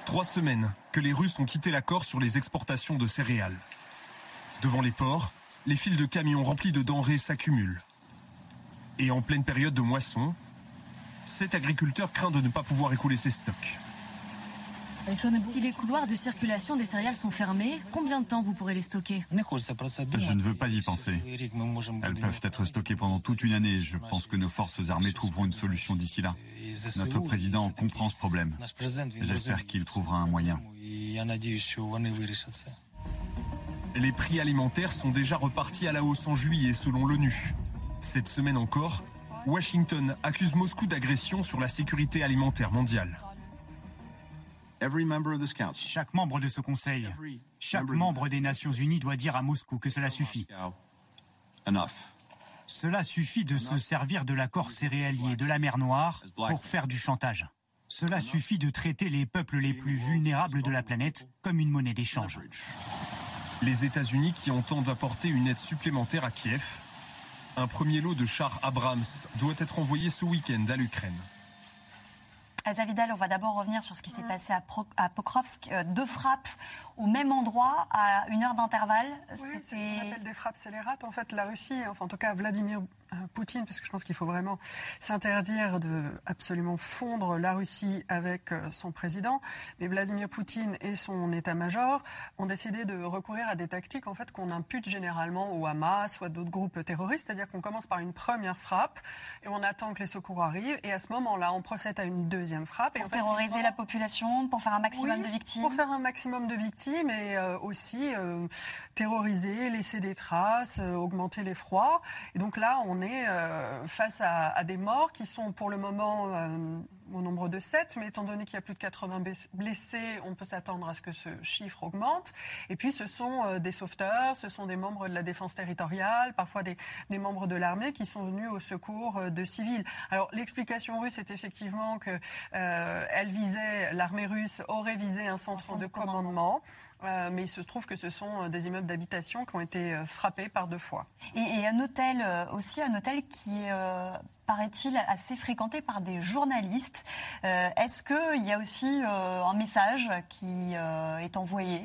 Trois semaines que les Russes ont quitté l'accord sur les exportations de céréales. Devant les ports, les files de camions remplis de denrées s'accumulent. Et en pleine période de moisson, cet agriculteur craint de ne pas pouvoir écouler ses stocks. Si les couloirs de circulation des céréales sont fermés, combien de temps vous pourrez les stocker? Je ne veux pas y penser. Elles peuvent être stockées pendant toute une année. Je pense que nos forces armées trouveront une solution d'ici là. Notre président comprend ce problème. J'espère qu'il trouvera un moyen. Les prix alimentaires sont déjà repartis à la hausse en juillet selon l'ONU. Cette semaine encore, Washington accuse Moscou d'agression sur la sécurité alimentaire mondiale. Chaque membre de ce Conseil, chaque membre des Nations Unies doit dire à Moscou que cela suffit. Cela suffit de se servir de l'accord céréalier de la mer Noire pour faire du chantage. Cela suffit de traiter les peuples les plus vulnérables de la planète comme une monnaie d'échange. Les États-Unis qui entendent apporter une aide supplémentaire à Kiev. Un premier lot de chars Abrams doit être envoyé ce week-end à l'Ukraine. Azavidal, on va d'abord revenir sur ce qui s'est passé à, Pokrovsk. deux frappes au même endroit à une heure d'intervalle. Oui, c'est ce qu'on appelle des frappes scélérates. En fait, la Russie, enfin en tout cas Vladimir euh, Poutine, parce que je pense qu'il faut vraiment s'interdire de absolument fondre la Russie avec euh, son président. Mais Vladimir Poutine et son état-major ont décidé de recourir à des tactiques en fait qu'on impute généralement au Hamas ou à d'autres groupes terroristes, c'est-à-dire qu'on commence par une première frappe et on attend que les secours arrivent et à ce moment-là on procède à une deuxième frappe. Pour terroriser la population, pour faire un maximum de victimes. Pour faire un maximum de victimes mais euh, aussi euh, terroriser, laisser des traces, euh, augmenter l'effroi. Et donc là, on est face à, des morts qui sont pour le moment au nombre de 7, mais étant donné qu'il y a plus de 80 blessés, on peut s'attendre à ce que ce chiffre augmente. Et puis ce sont euh, des sauveteurs, ce sont des membres de la défense territoriale, parfois des, des membres de l'armée qui sont venus au secours euh, de civils. Alors l'explication russe est effectivement que euh, elle visait, l'armée russe aurait visé un centre, de commandement. Mais il se trouve que ce sont des immeubles d'habitation qui ont été frappés par deux fois. Et, et un hôtel aussi, un hôtel qui est paraît-il, assez fréquenté par des journalistes. Euh, est-ce qu'il y a aussi euh, un message qui euh, est envoyé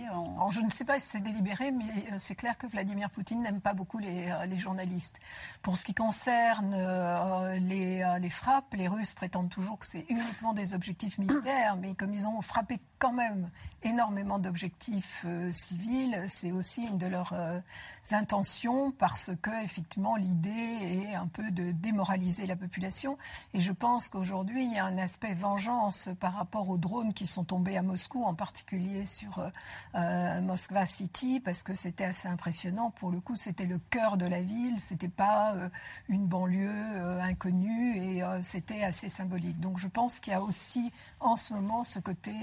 Je ne sais pas si c'est délibéré, mais c'est clair que Vladimir Poutine n'aime pas beaucoup les, journalistes. Pour ce qui concerne les, les, frappes, les Russes prétendent toujours que c'est uniquement des objectifs militaires, mais comme ils ont frappé quand même énormément d'objectifs civils, c'est aussi une de leurs intentions parce que effectivement l'idée est un peu de démoraliser la population. Et je pense qu'aujourd'hui, il y a un aspect vengeance par rapport aux drones qui sont tombés à Moscou, en particulier sur euh, euh Moskva City, parce que c'était assez impressionnant. Pour le coup, c'était le cœur de la ville, c'était pas euh, une banlieue euh, inconnue, et c'était assez symbolique. Donc je pense qu'il y a aussi en ce moment ce côté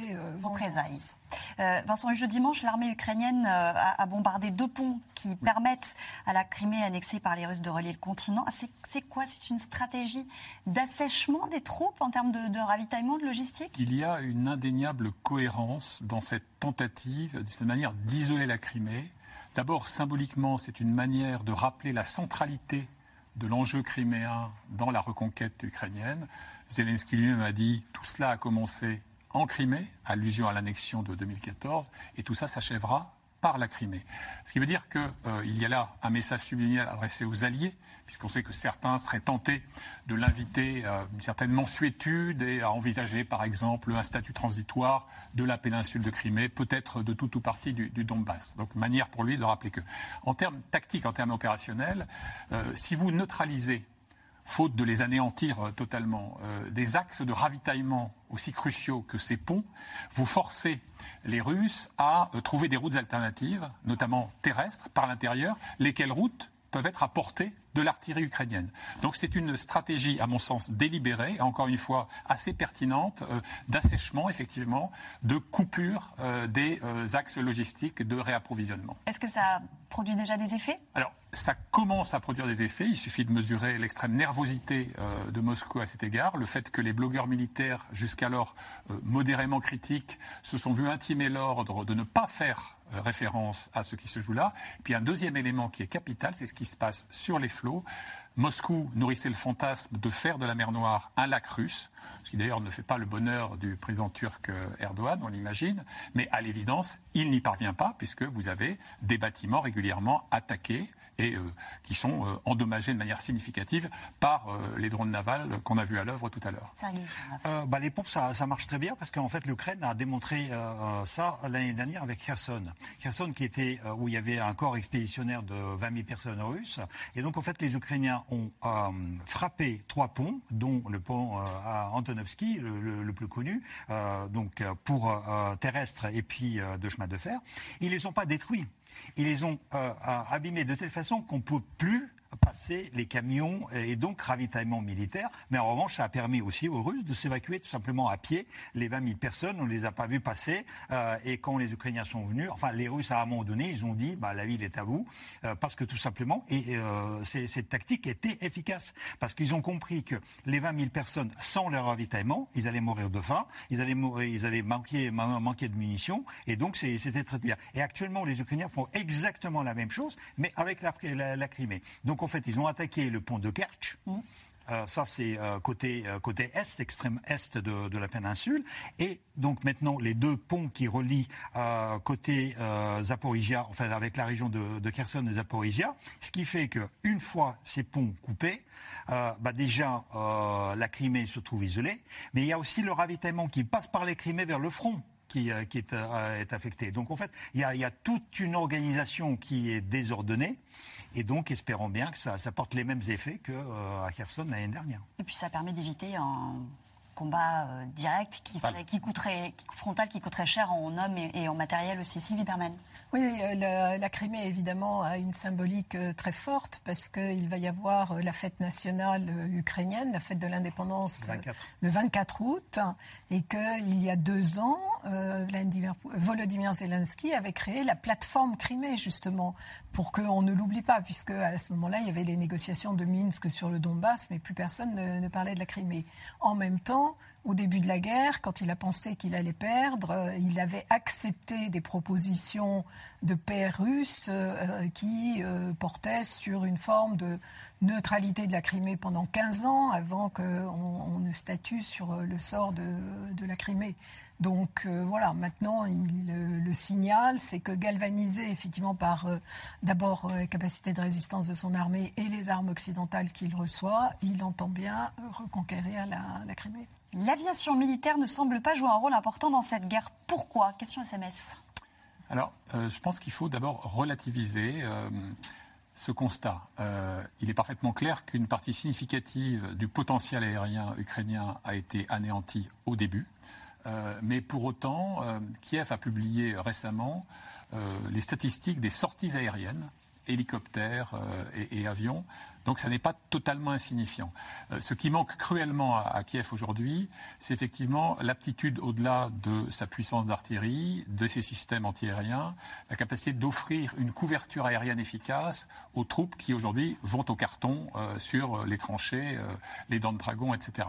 vengeance. Vincent, le dimanche, l'armée ukrainienne a, a, bombardé deux ponts qui permettent à la Crimée annexée par les Russes de relier le continent. Ah, c'est quoi? C'est une stratégie d'assèchement des troupes en termes de, ravitaillement, de logistique? Il y a une indéniable cohérence dans cette tentative, cette manière d'isoler la Crimée. D'abord, symboliquement, c'est une manière de rappeler la centralité de l'enjeu criméen dans la reconquête ukrainienne. Zelensky lui-même a dit tout cela a commencé en Crimée, allusion à l'annexion de 2014, et tout ça s'achèvera par la Crimée. Ce qui veut dire qu'il euh, y a là un message subliminal adressé aux alliés, puisqu'on sait que certains seraient tentés de l'inviter à une certaine mensuétude et à envisager, par exemple, un statut transitoire de la péninsule de Crimée, peut-être de tout ou partie du, Donbass. Donc, manière pour lui de rappeler que, en termes tactiques, en termes opérationnels, euh, si vous neutralisez faute de les anéantir euh, totalement, des axes de ravitaillement aussi cruciaux que ces ponts, vous forcez les Russes à euh, trouver des routes alternatives, notamment terrestres, par l'intérieur, lesquelles routes peuvent être à portée de l'artillerie ukrainienne. Donc c'est une stratégie, à mon sens, délibérée, encore une fois assez pertinente, euh, d'assèchement, effectivement, de coupure euh, des axes logistiques de réapprovisionnement. Est-ce que ça produit déjà des effets? Alors, ça commence à produire des effets. Il suffit de mesurer l'extrême nervosité euh, de Moscou à cet égard. Le fait que les blogueurs militaires, jusqu'alors euh, modérément critiques, se sont vus intimer l'ordre de ne pas faire euh, référence à ce qui se joue là. Puis un deuxième élément qui est capital, c'est ce qui se passe sur les flots. Moscou nourrissait le fantasme de faire de la mer Noire un lac russe, ce qui d'ailleurs ne fait pas le bonheur du président turc Erdogan, on l'imagine, mais à l'évidence, il n'y parvient pas puisque vous avez des bâtiments régulièrement attaqués et euh, qui sont euh, endommagés de manière significative par euh, les drones navals qu'on a vus à l'œuvre tout à l'heure. Bah, les pompes, ça, ça, marche très bien parce qu'en fait, l'Ukraine a démontré ça l'année dernière avec Kherson. Kherson qui était où il y avait un corps expéditionnaire de 20 000 personnes russes. Et donc, en fait, les Ukrainiens ont frappé trois ponts, dont le pont à Antonovski, le, le, plus connu, donc pour terrestre et puis de chemin de fer. Ils les ont pas détruits. Ils les ont euh, abîmés de telle façon qu'on ne peut plus passer les camions et donc ravitaillement militaire. Mais en revanche, ça a permis aussi aux Russes de s'évacuer tout simplement à pied. Les 20 000 personnes, on ne les a pas vus passer. Euh, et quand les Ukrainiens sont venus, enfin les Russes à un moment donné, ils ont dit bah, la ville est à vous. Euh, parce que tout simplement, et euh, cette tactique était efficace. Parce qu'ils ont compris que les 20 000 personnes, sans leur ravitaillement, ils allaient mourir de faim, ils allaient, ils allaient manquer, manquer de munitions. Et donc c'était très bien. Et actuellement, les Ukrainiens font exactement la même chose, mais avec la, la, la Crimée. Donc en fait, ils ont attaqué le pont de Kerch. Mmh. Euh, ça, c'est euh, côté, euh, côté est, extrême est de, de, la péninsule. Et donc maintenant, les deux ponts qui relient côté Zaporizhia, enfin avec la région de, de Kherson et Zaporizhia, ce qui fait qu'une fois ces ponts coupés, bah déjà la Crimée se trouve isolée, mais il y a aussi le ravitaillement qui passe par les Crimées vers le front qui, qui est, est, affecté. Donc en fait, il y, a, toute une organisation qui est désordonnée et donc, espérons bien que ça, porte les mêmes effets qu'à euh, Kherson l'année dernière. Et puis, ça permet d'éviter combat euh, direct qui, serait, qui coûterait frontal qui coûterait cher en hommes et, en matériel aussi. Sylvie Berman. Oui, euh, la, Crimée évidemment a une symbolique euh, très forte parce qu'il va y avoir la fête nationale ukrainienne, la fête de l'indépendance le 24 août, et qu'il y a deux ans, Volodymyr Zelensky avait créé la plateforme Crimée justement pour qu'on ne l'oublie pas, puisque à ce moment-là il y avait les négociations de Minsk sur le Donbass, mais plus personne ne parlait de la Crimée. En même temps au début de la guerre, quand il a pensé qu'il allait perdre, euh, il avait accepté des propositions de paix russe euh, qui euh, portaient sur une forme de neutralité de la Crimée pendant 15 ans avant qu'on ne statue sur le sort de, la Crimée. Donc voilà, maintenant, il, le signal, c'est que galvanisé effectivement par d'abord la capacité de résistance de son armée et les armes occidentales qu'il reçoit, il entend bien reconquérir la Crimée. L'aviation militaire ne semble pas jouer un rôle important dans cette guerre. Pourquoi? Question SMS. Alors, euh, je pense qu'il faut d'abord relativiser euh, ce constat. Euh, il est parfaitement clair qu'une partie significative du potentiel aérien ukrainien a été anéantie au début. Mais pour autant, Kiev a publié récemment les statistiques des sorties aériennes, hélicoptères et avions, donc ça n'est pas totalement insignifiant. Euh, ce qui manque cruellement à, Kiev aujourd'hui, c'est effectivement l'aptitude, au-delà de sa puissance d'artillerie, de ses systèmes antiaériens, la capacité d'offrir une couverture aérienne efficace aux troupes qui aujourd'hui vont au carton euh, sur les tranchées, euh, les dents de dragon, etc.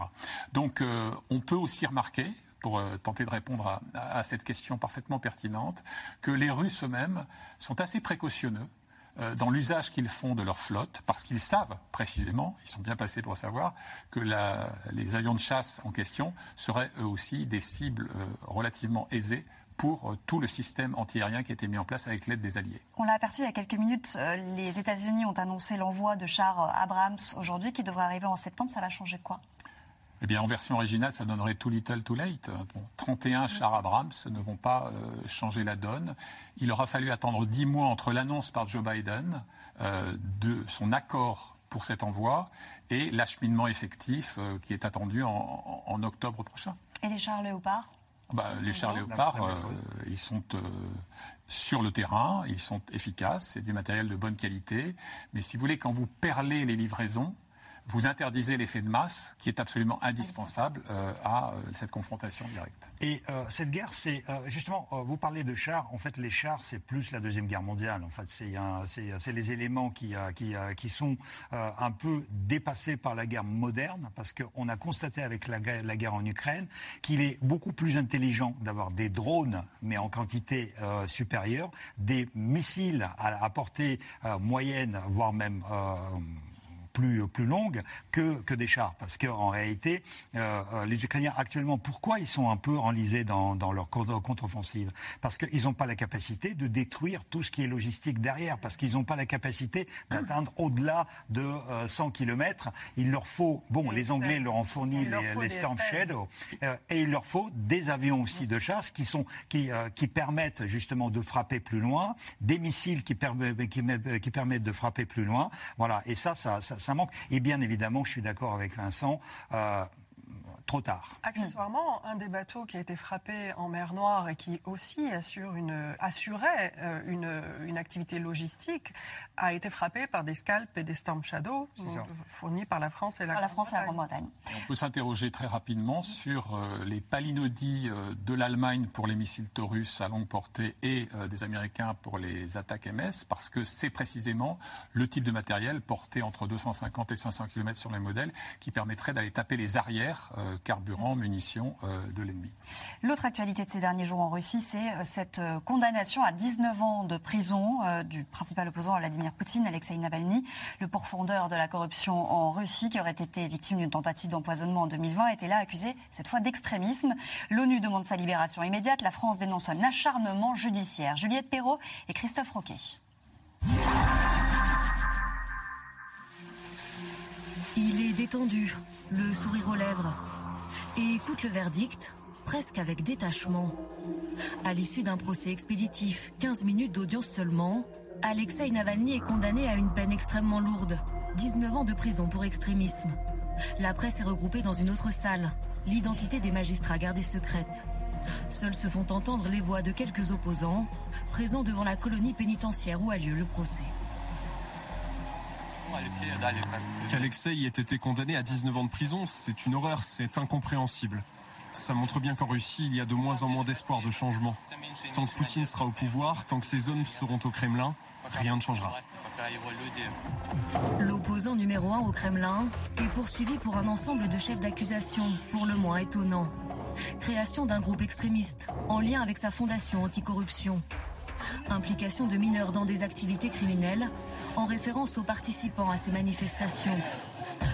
Donc on peut aussi remarquer, pour tenter de répondre à, cette question parfaitement pertinente, que les Russes eux-mêmes sont assez précautionneux euh, dans l'usage qu'ils font de leur flotte, parce qu'ils savent précisément, ils sont bien placés pour savoir, que les avions de chasse en question seraient eux aussi des cibles euh, relativement aisées pour euh, tout le système antiaérien qui a été mis en place avec l'aide des Alliés. On l'a aperçu il y a quelques minutes, les États-Unis ont annoncé l'envoi de chars Abrams aujourd'hui qui devraient arriver en septembre. Ça va changer quoi? Eh bien, en version originale, ça donnerait too little, too late. 31 chars Abrams ne vont pas euh, changer la donne. Il aura fallu attendre 10 mois entre l'annonce par Joe Biden euh, de son accord pour cet envoi et l'acheminement effectif euh, qui est attendu en, octobre prochain. Et les chars Léopard bah, Les chars Léopard, ils sont sur le terrain, ils sont efficaces, c'est du matériel de bonne qualité. Mais si vous voulez, quand vous perlez les livraisons, vous interdisez l'effet de masse qui est absolument indispensable euh, à euh, cette confrontation directe. Et euh, cette guerre, c'est justement, vous parlez de chars, en fait les chars c'est plus la Deuxième Guerre mondiale, en fait c'est les éléments qui, sont un peu dépassés par la guerre moderne, parce qu'on a constaté avec la, guerre en Ukraine qu'il est beaucoup plus intelligent d'avoir des drones, mais en quantité supérieure, des missiles à portée moyenne, voire même plus, plus longue que, que des chars. Parce qu'en réalité, euh, euh, les Ukrainiens actuellement, pourquoi ils sont un peu enlisés dans, dans leur contre-offensive? Parce qu'ils n'ont pas la capacité de détruire tout ce qui est logistique derrière, parce qu'ils n'ont pas la capacité d'atteindre au-delà de 100 euh, km. Il leur faut, bon, les Anglais leur ont fourni les, Storm Shadow, et il leur faut des avions aussi de chasse qui, sont, qui, qui permettent justement de frapper plus loin, des missiles qui, permettent, qui, qui permettent de frapper plus loin. Voilà, et ça, ça, ça ça manque. Et bien évidemment, je suis d'accord avec Vincent. Euh, trop tard. Accessoirement, un des bateaux qui a été frappé en mer Noire et qui aussi assure une, assurait euh, une, une, activité logistique a été frappé par des scalps et des Storm Shadow fournis par la France et la, la France et la Grande-Bretagne. On peut s'interroger très rapidement sur euh, les palinodies euh, de l'Allemagne pour les missiles Taurus à longue portée et des Américains pour les attaques MS, parce que c'est précisément le type de matériel porté entre 250 et 500 km sur les modèles qui permettrait d'aller taper les arrières carburant, munitions de l'ennemi. L'autre actualité de ces derniers jours en Russie, c'est cette condamnation à 19 ans de prison du principal opposant à Vladimir Poutine, Alexei Navalny, le pourfondeur de la corruption en Russie, qui aurait été victime d'une tentative d'empoisonnement en 2020, était là accusé cette fois d'extrémisme. L'ONU demande sa libération immédiate. La France dénonce un acharnement judiciaire. Juliette Perrault et Christophe Roquet. Il est détendu, le sourire aux lèvres, et écoute le verdict presque avec détachement. À l'issue d'un procès expéditif, 15 minutes d'audience seulement, Alexei Navalny est condamné à une peine extrêmement lourde, 19 ans de prison pour extrémisme. La presse est regroupée dans une autre salle, l'identité des magistrats gardée secrète. Seuls se font entendre les voix de quelques opposants, présents devant la colonie pénitentiaire où a lieu le procès. Qu'Alexei ait été condamné à 19 ans de prison, c'est une horreur, c'est incompréhensible. Ça montre bien qu'en Russie, il y a de moins en moins d'espoir de changement. Tant que Poutine sera au pouvoir, tant que ses hommes seront au Kremlin, rien ne changera. L'opposant numéro un au Kremlin est poursuivi pour un ensemble de chefs d'accusation, pour le moins étonnant. Création d'un groupe extrémiste, en lien avec sa fondation anticorruption. Implication de mineurs dans des activités criminelles, en référence aux participants à ces manifestations.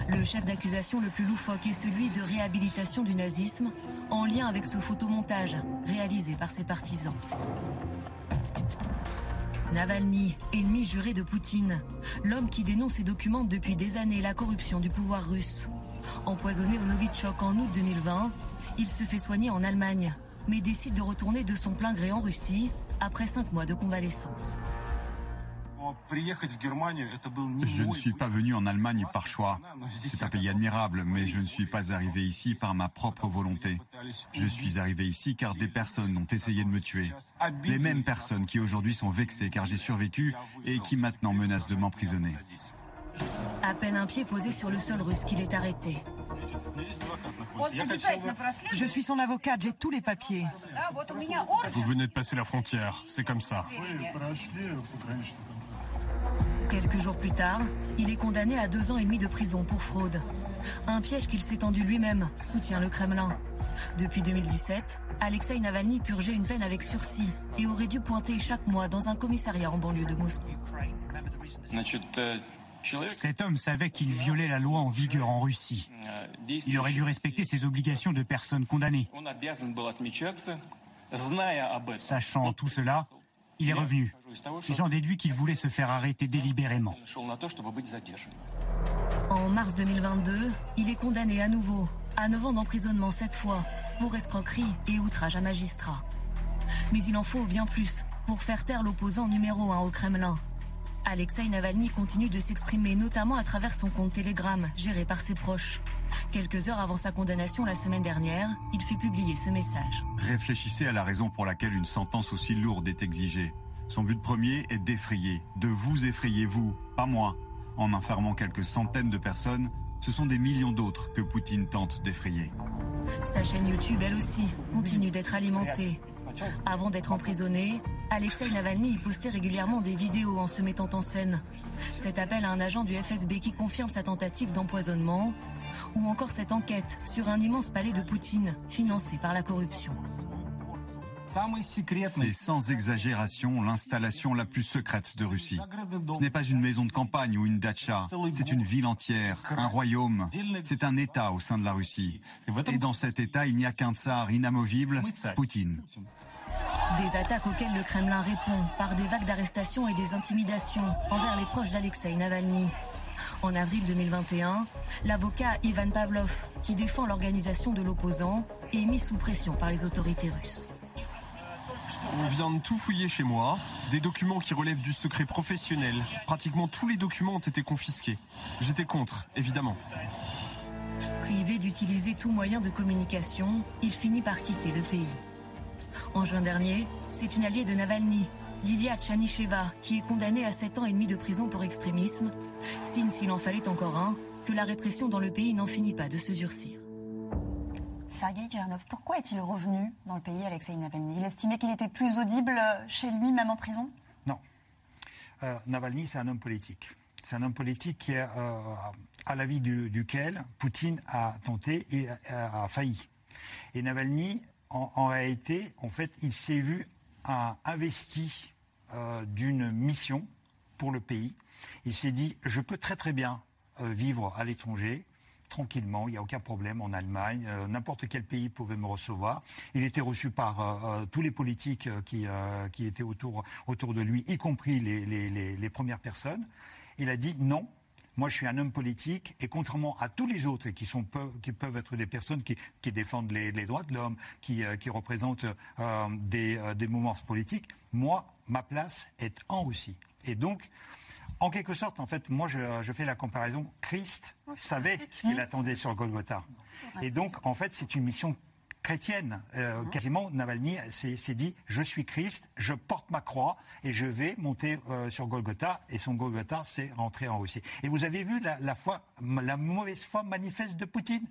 Le chef d'accusation le plus loufoque est celui de réhabilitation du nazisme, en lien avec ce photomontage réalisé par ses partisans. Navalny, ennemi juré de Poutine, l'homme qui dénonce et documente depuis des années la corruption du pouvoir russe. Empoisonné au Novichok en août 2020, il se fait soigner en Allemagne, mais décide de retourner de son plein gré en Russie après cinq mois de convalescence. Je ne suis pas venu en Allemagne par choix. C'est un pays admirable, mais je ne suis pas arrivé ici par ma propre volonté. Je suis arrivé ici car des personnes ont essayé de me tuer. Les mêmes personnes qui aujourd'hui sont vexées car j'ai survécu et qui maintenant menacent de m'emprisonner. À peine un pied posé sur le sol russe qu'il est arrêté. Je suis son avocate, j'ai tous les papiers. Vous venez de passer la frontière, c'est comme ça. Quelques jours plus tard, il est condamné à deux ans et demi de prison pour fraude. Un piège qu'il s'est tendu lui-même, soutient le Kremlin. Depuis 2017, Alexei Navalny purgeait une peine avec sursis et aurait dû pointer chaque mois dans un commissariat en banlieue de Moscou. Cet homme savait qu'il violait la loi en vigueur en Russie. Il aurait dû respecter ses obligations de personne condamnée. Sachant tout cela, il est revenu. J'en déduis qu'il voulait se faire arrêter délibérément. En mars 2022, il est condamné à nouveau à 9 ans d'emprisonnement cette fois pour escroquerie et outrage à magistrat. Mais il en faut bien plus pour faire taire l'opposant numéro 1 au Kremlin. Alexei Navalny continue de s'exprimer notamment à travers son compte Telegram, géré par ses proches. Quelques heures avant sa condamnation la semaine dernière, il fait publier ce message. Réfléchissez à la raison pour laquelle une sentence aussi lourde est exigée. Son but premier est d'effrayer, de vous effrayer vous, pas moi. En enfermant quelques centaines de personnes, ce sont des millions d'autres que Poutine tente d'effrayer. Sa chaîne YouTube, elle aussi, continue d'être alimentée. Avant d'être emprisonné, Alexei Navalny y postait régulièrement des vidéos en se mettant en scène. Cet appel à un agent du FSB qui confirme sa tentative d'empoisonnement, ou encore cette enquête sur un immense palais de Poutine financé par la corruption. C'est sans exagération l'installation la plus secrète de Russie. Ce n'est pas une maison de campagne ou une dacha, c'est une ville entière, un royaume, c'est un État au sein de la Russie. Et dans cet État, il n'y a qu'un tsar inamovible, Poutine. Des attaques auxquelles le Kremlin répond par des vagues d'arrestations et des intimidations envers les proches d'Alexei Navalny. En avril 2021, l'avocat Ivan Pavlov, qui défend l'organisation de l'opposant, est mis sous pression par les autorités russes. On vient de tout fouiller chez moi, des documents qui relèvent du secret professionnel. Pratiquement tous les documents ont été confisqués. J'étais contre, évidemment. Privé d'utiliser tout moyen de communication, il finit par quitter le pays. En juin dernier, c'est une alliée de Navalny, Lilia Tchanicheva, qui est condamnée à 7 ans et demi de prison pour extrémisme, signe s'il en fallait encore un, que la répression dans le pays n'en finit pas de se durcir. Sergei Kernov, pourquoi est-il revenu dans le pays, Alexei Navalny? Il estimait qu'il était plus audible chez lui, même en prison? Non. Euh, Navalny, c'est un homme politique. C'est un homme politique qui euh, à la vie duquel Poutine a tenté et a, failli. Et Navalny, en, réalité, en fait, il s'est vu investi euh, d'une mission pour le pays. Il s'est dit, je peux très très bien vivre à l'étranger, tranquillement, il n'y a aucun problème en Allemagne, euh, n'importe quel pays pouvait me recevoir. Il était reçu par euh, euh, tous les politiques qui, qui étaient autour, autour de lui, y compris les, les, les, premières personnes. Il a dit non, moi, je suis un homme politique et contrairement à tous les autres qui, sont, qui peuvent être des personnes qui, qui défendent les, les, droits de l'homme, qui, qui représentent des, des mouvements politiques, moi, ma place est en Russie. Et donc, en quelque sorte, en fait, moi, je, fais la comparaison. Christ savait ce qu'il attendait sur Golgotha. Et donc, en fait, c'est une mission chrétienne. Euh, quasiment, Navalny s'est dit Je suis Christ, je porte ma croix et je vais monter euh, sur Golgotha. Et son Golgotha, c'est rentrer en Russie. Et vous avez vu la, foi, la mauvaise foi manifeste de Poutine?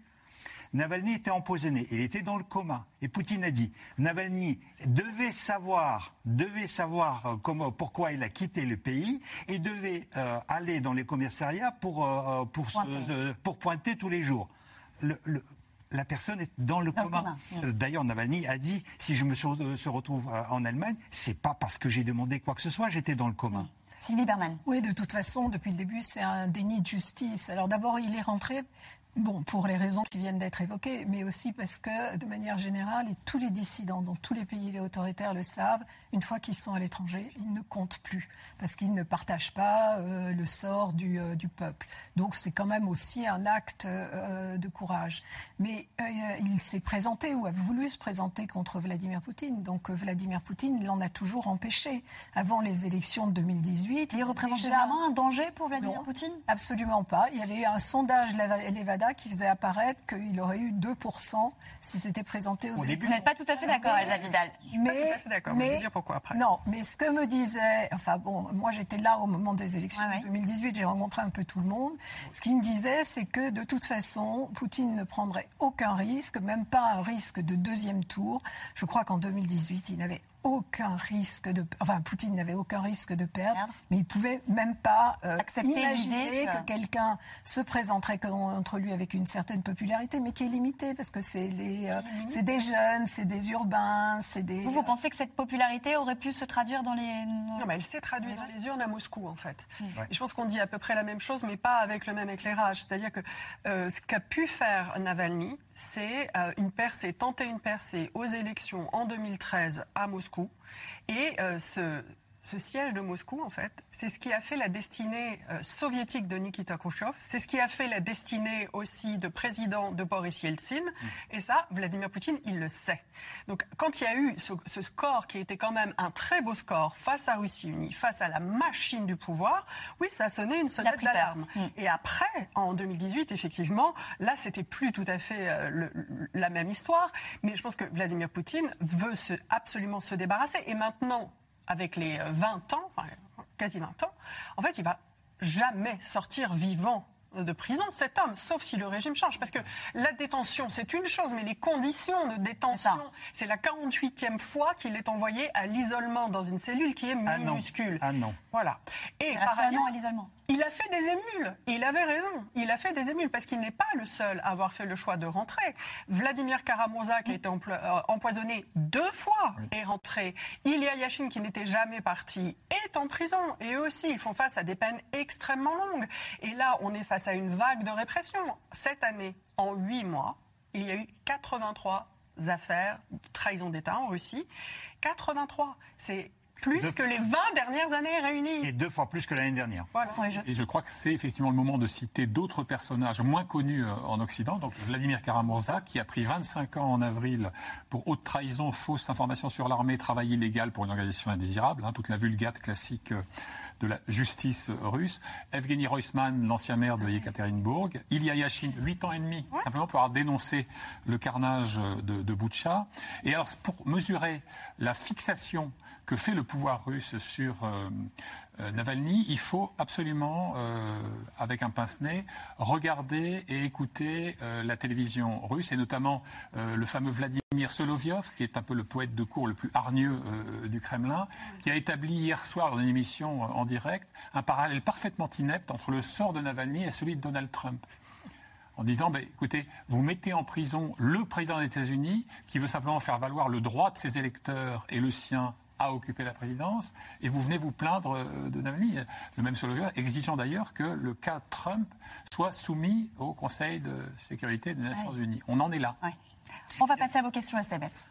Navalny était empoisonné, il était dans le coma. Et Poutine a dit, Navalny devait savoir, devait savoir euh, comment, pourquoi il a quitté le pays et devait euh, aller dans les commissariats pour, euh, pour, pointer. pour pointer tous les jours. la personne est dans le coma. D'ailleurs, Navalny a dit si je me se retrouve en Allemagne, c'est pas parce que j'ai demandé quoi que ce soit, j'étais dans le coma. Sylvie Berman. Oui, de toute façon, depuis le début, c'est un déni de justice. Alors d'abord, il est rentré Bon, pour les raisons qui viennent d'être évoquées, mais aussi parce que, de manière générale, et tous les dissidents dans tous les pays les autoritaires le savent, une fois qu'ils sont à l'étranger, ils ne comptent plus, parce qu'ils ne partagent pas euh, le sort du, euh, du peuple. Donc c'est quand même aussi un acte euh, de courage. Mais il s'est présenté ou a voulu se présenter contre Vladimir Poutine. Donc Vladimir Poutine l'en a toujours empêché. Avant les élections de 2018... Il représentait vraiment un danger pour Vladimir Poutine? Absolument pas. Il y avait un sondage Levada qui faisait apparaître qu'il aurait eu 2% si c'était présenté aux élections. Vous n'êtes pas tout à fait d'accord, Elsa Vidal. Mais, d'accord, mais, je vais dire pourquoi après. Non, mais ce que me disait, enfin bon, moi j'étais là au moment des élections de 2018, j'ai rencontré un peu tout le monde. Ce qu'il me disait, c'est que de toute façon, Poutine ne prendrait aucun risque, même pas un risque de deuxième tour. Je crois qu'en 2018, il n'avait aucun risque de, enfin Poutine n'avait aucun risque de perdre, mais il pouvait même pas euh, imaginer que, quelqu'un se présenterait contre lui avec une certaine popularité, mais qui est limitée parce que c'est les, euh, c'est des jeunes, c'est des urbains, c'est des. Vous, vous pensez que cette popularité aurait pu se traduire dans les. Non, mais elle s'est traduite dans les urnes à Moscou en fait. Mm. Et je pense qu'on dit à peu près la même chose, mais pas avec le même éclairage. C'est-à-dire que euh, ce qu'a pu faire Navalny, c'est une percée, tenter une percée aux élections en 2013 à Moscou et euh, ce, ce siège de Moscou, en fait, c'est ce qui a fait la destinée euh, soviétique de Nikita Khrouchtchev, c'est ce qui a fait la destinée aussi de président de Boris Yeltsin, mm. et ça, Vladimir Poutine, il le sait. Donc, quand il y a eu ce, score qui était quand même un très beau score face à Russie unie, face à la machine du pouvoir, oui, ça a sonné une sonnette d'alarme. Mm. Et après, en 2018, effectivement, là, c'était plus tout à fait euh, la même histoire, mais je pense que Vladimir Poutine veut se, absolument se débarrasser, et maintenant, avec les 20 euh, ans, quasi 20 ans, en fait, il va jamais sortir vivant de prison, cet homme, sauf si le régime change. Parce que la détention, c'est une chose, mais les conditions de détention, c'est la 48e fois qu'il est envoyé à l'isolement dans une cellule qui est ah minuscule. Ah non. Voilà. Et par ailleurs, à l'isolement. Il a fait des émules. il avait raison. Il a fait des émules parce qu'il n'est pas le seul à avoir fait le choix de rentrer. Vladimir Karamurza, qui a été euh, empoisonné deux fois, est rentré. Ilya Yashin, qui n'était jamais parti, est en prison. Et eux aussi, ils font face à des peines extrêmement longues. Et là, on est face à une vague de répression. Cette année, en huit mois, il y a eu 83 affaires de trahison d'État en Russie. 83. C'est plus que les 20 dernières années réunies. Et deux fois plus que l'année dernière. Et je crois que c'est effectivement le moment de citer d'autres personnages moins connus euh, en Occident. Donc Vladimir Karamurza, qui a pris 25 ans en avril pour haute trahison, fausse information sur l'armée, travail illégal pour une organisation indésirable, hein, toute la vulgate classique euh, de la justice russe. Evgeny Reusman, l'ancien maire de Yekaterinbourg. Ilya Yashin, 8 ans et demi, simplement pour avoir dénoncé le carnage de, de Boutcha. Et alors, pour mesurer la fixation que fait le pouvoir russe sur Navalny, il faut absolument, avec un pince-nez, regarder et écouter la télévision russe, et notamment le fameux Vladimir Solovyov, qui est un peu le poète de cour le plus hargneux du Kremlin, qui a établi hier soir dans une émission en direct un parallèle parfaitement inepte entre le sort de Navalny et celui de Donald Trump. En disant bah, écoutez, vous mettez en prison le président des États-Unis qui veut simplement faire valoir le droit de ses électeurs et le sien à occuper la présidence, et vous venez vous plaindre euh, de Navalny. Le même Solovyov, exigeant d'ailleurs que le cas Trump soit soumis au Conseil de sécurité des Nations Unies. On en est là. On va passer à vos questions SMS.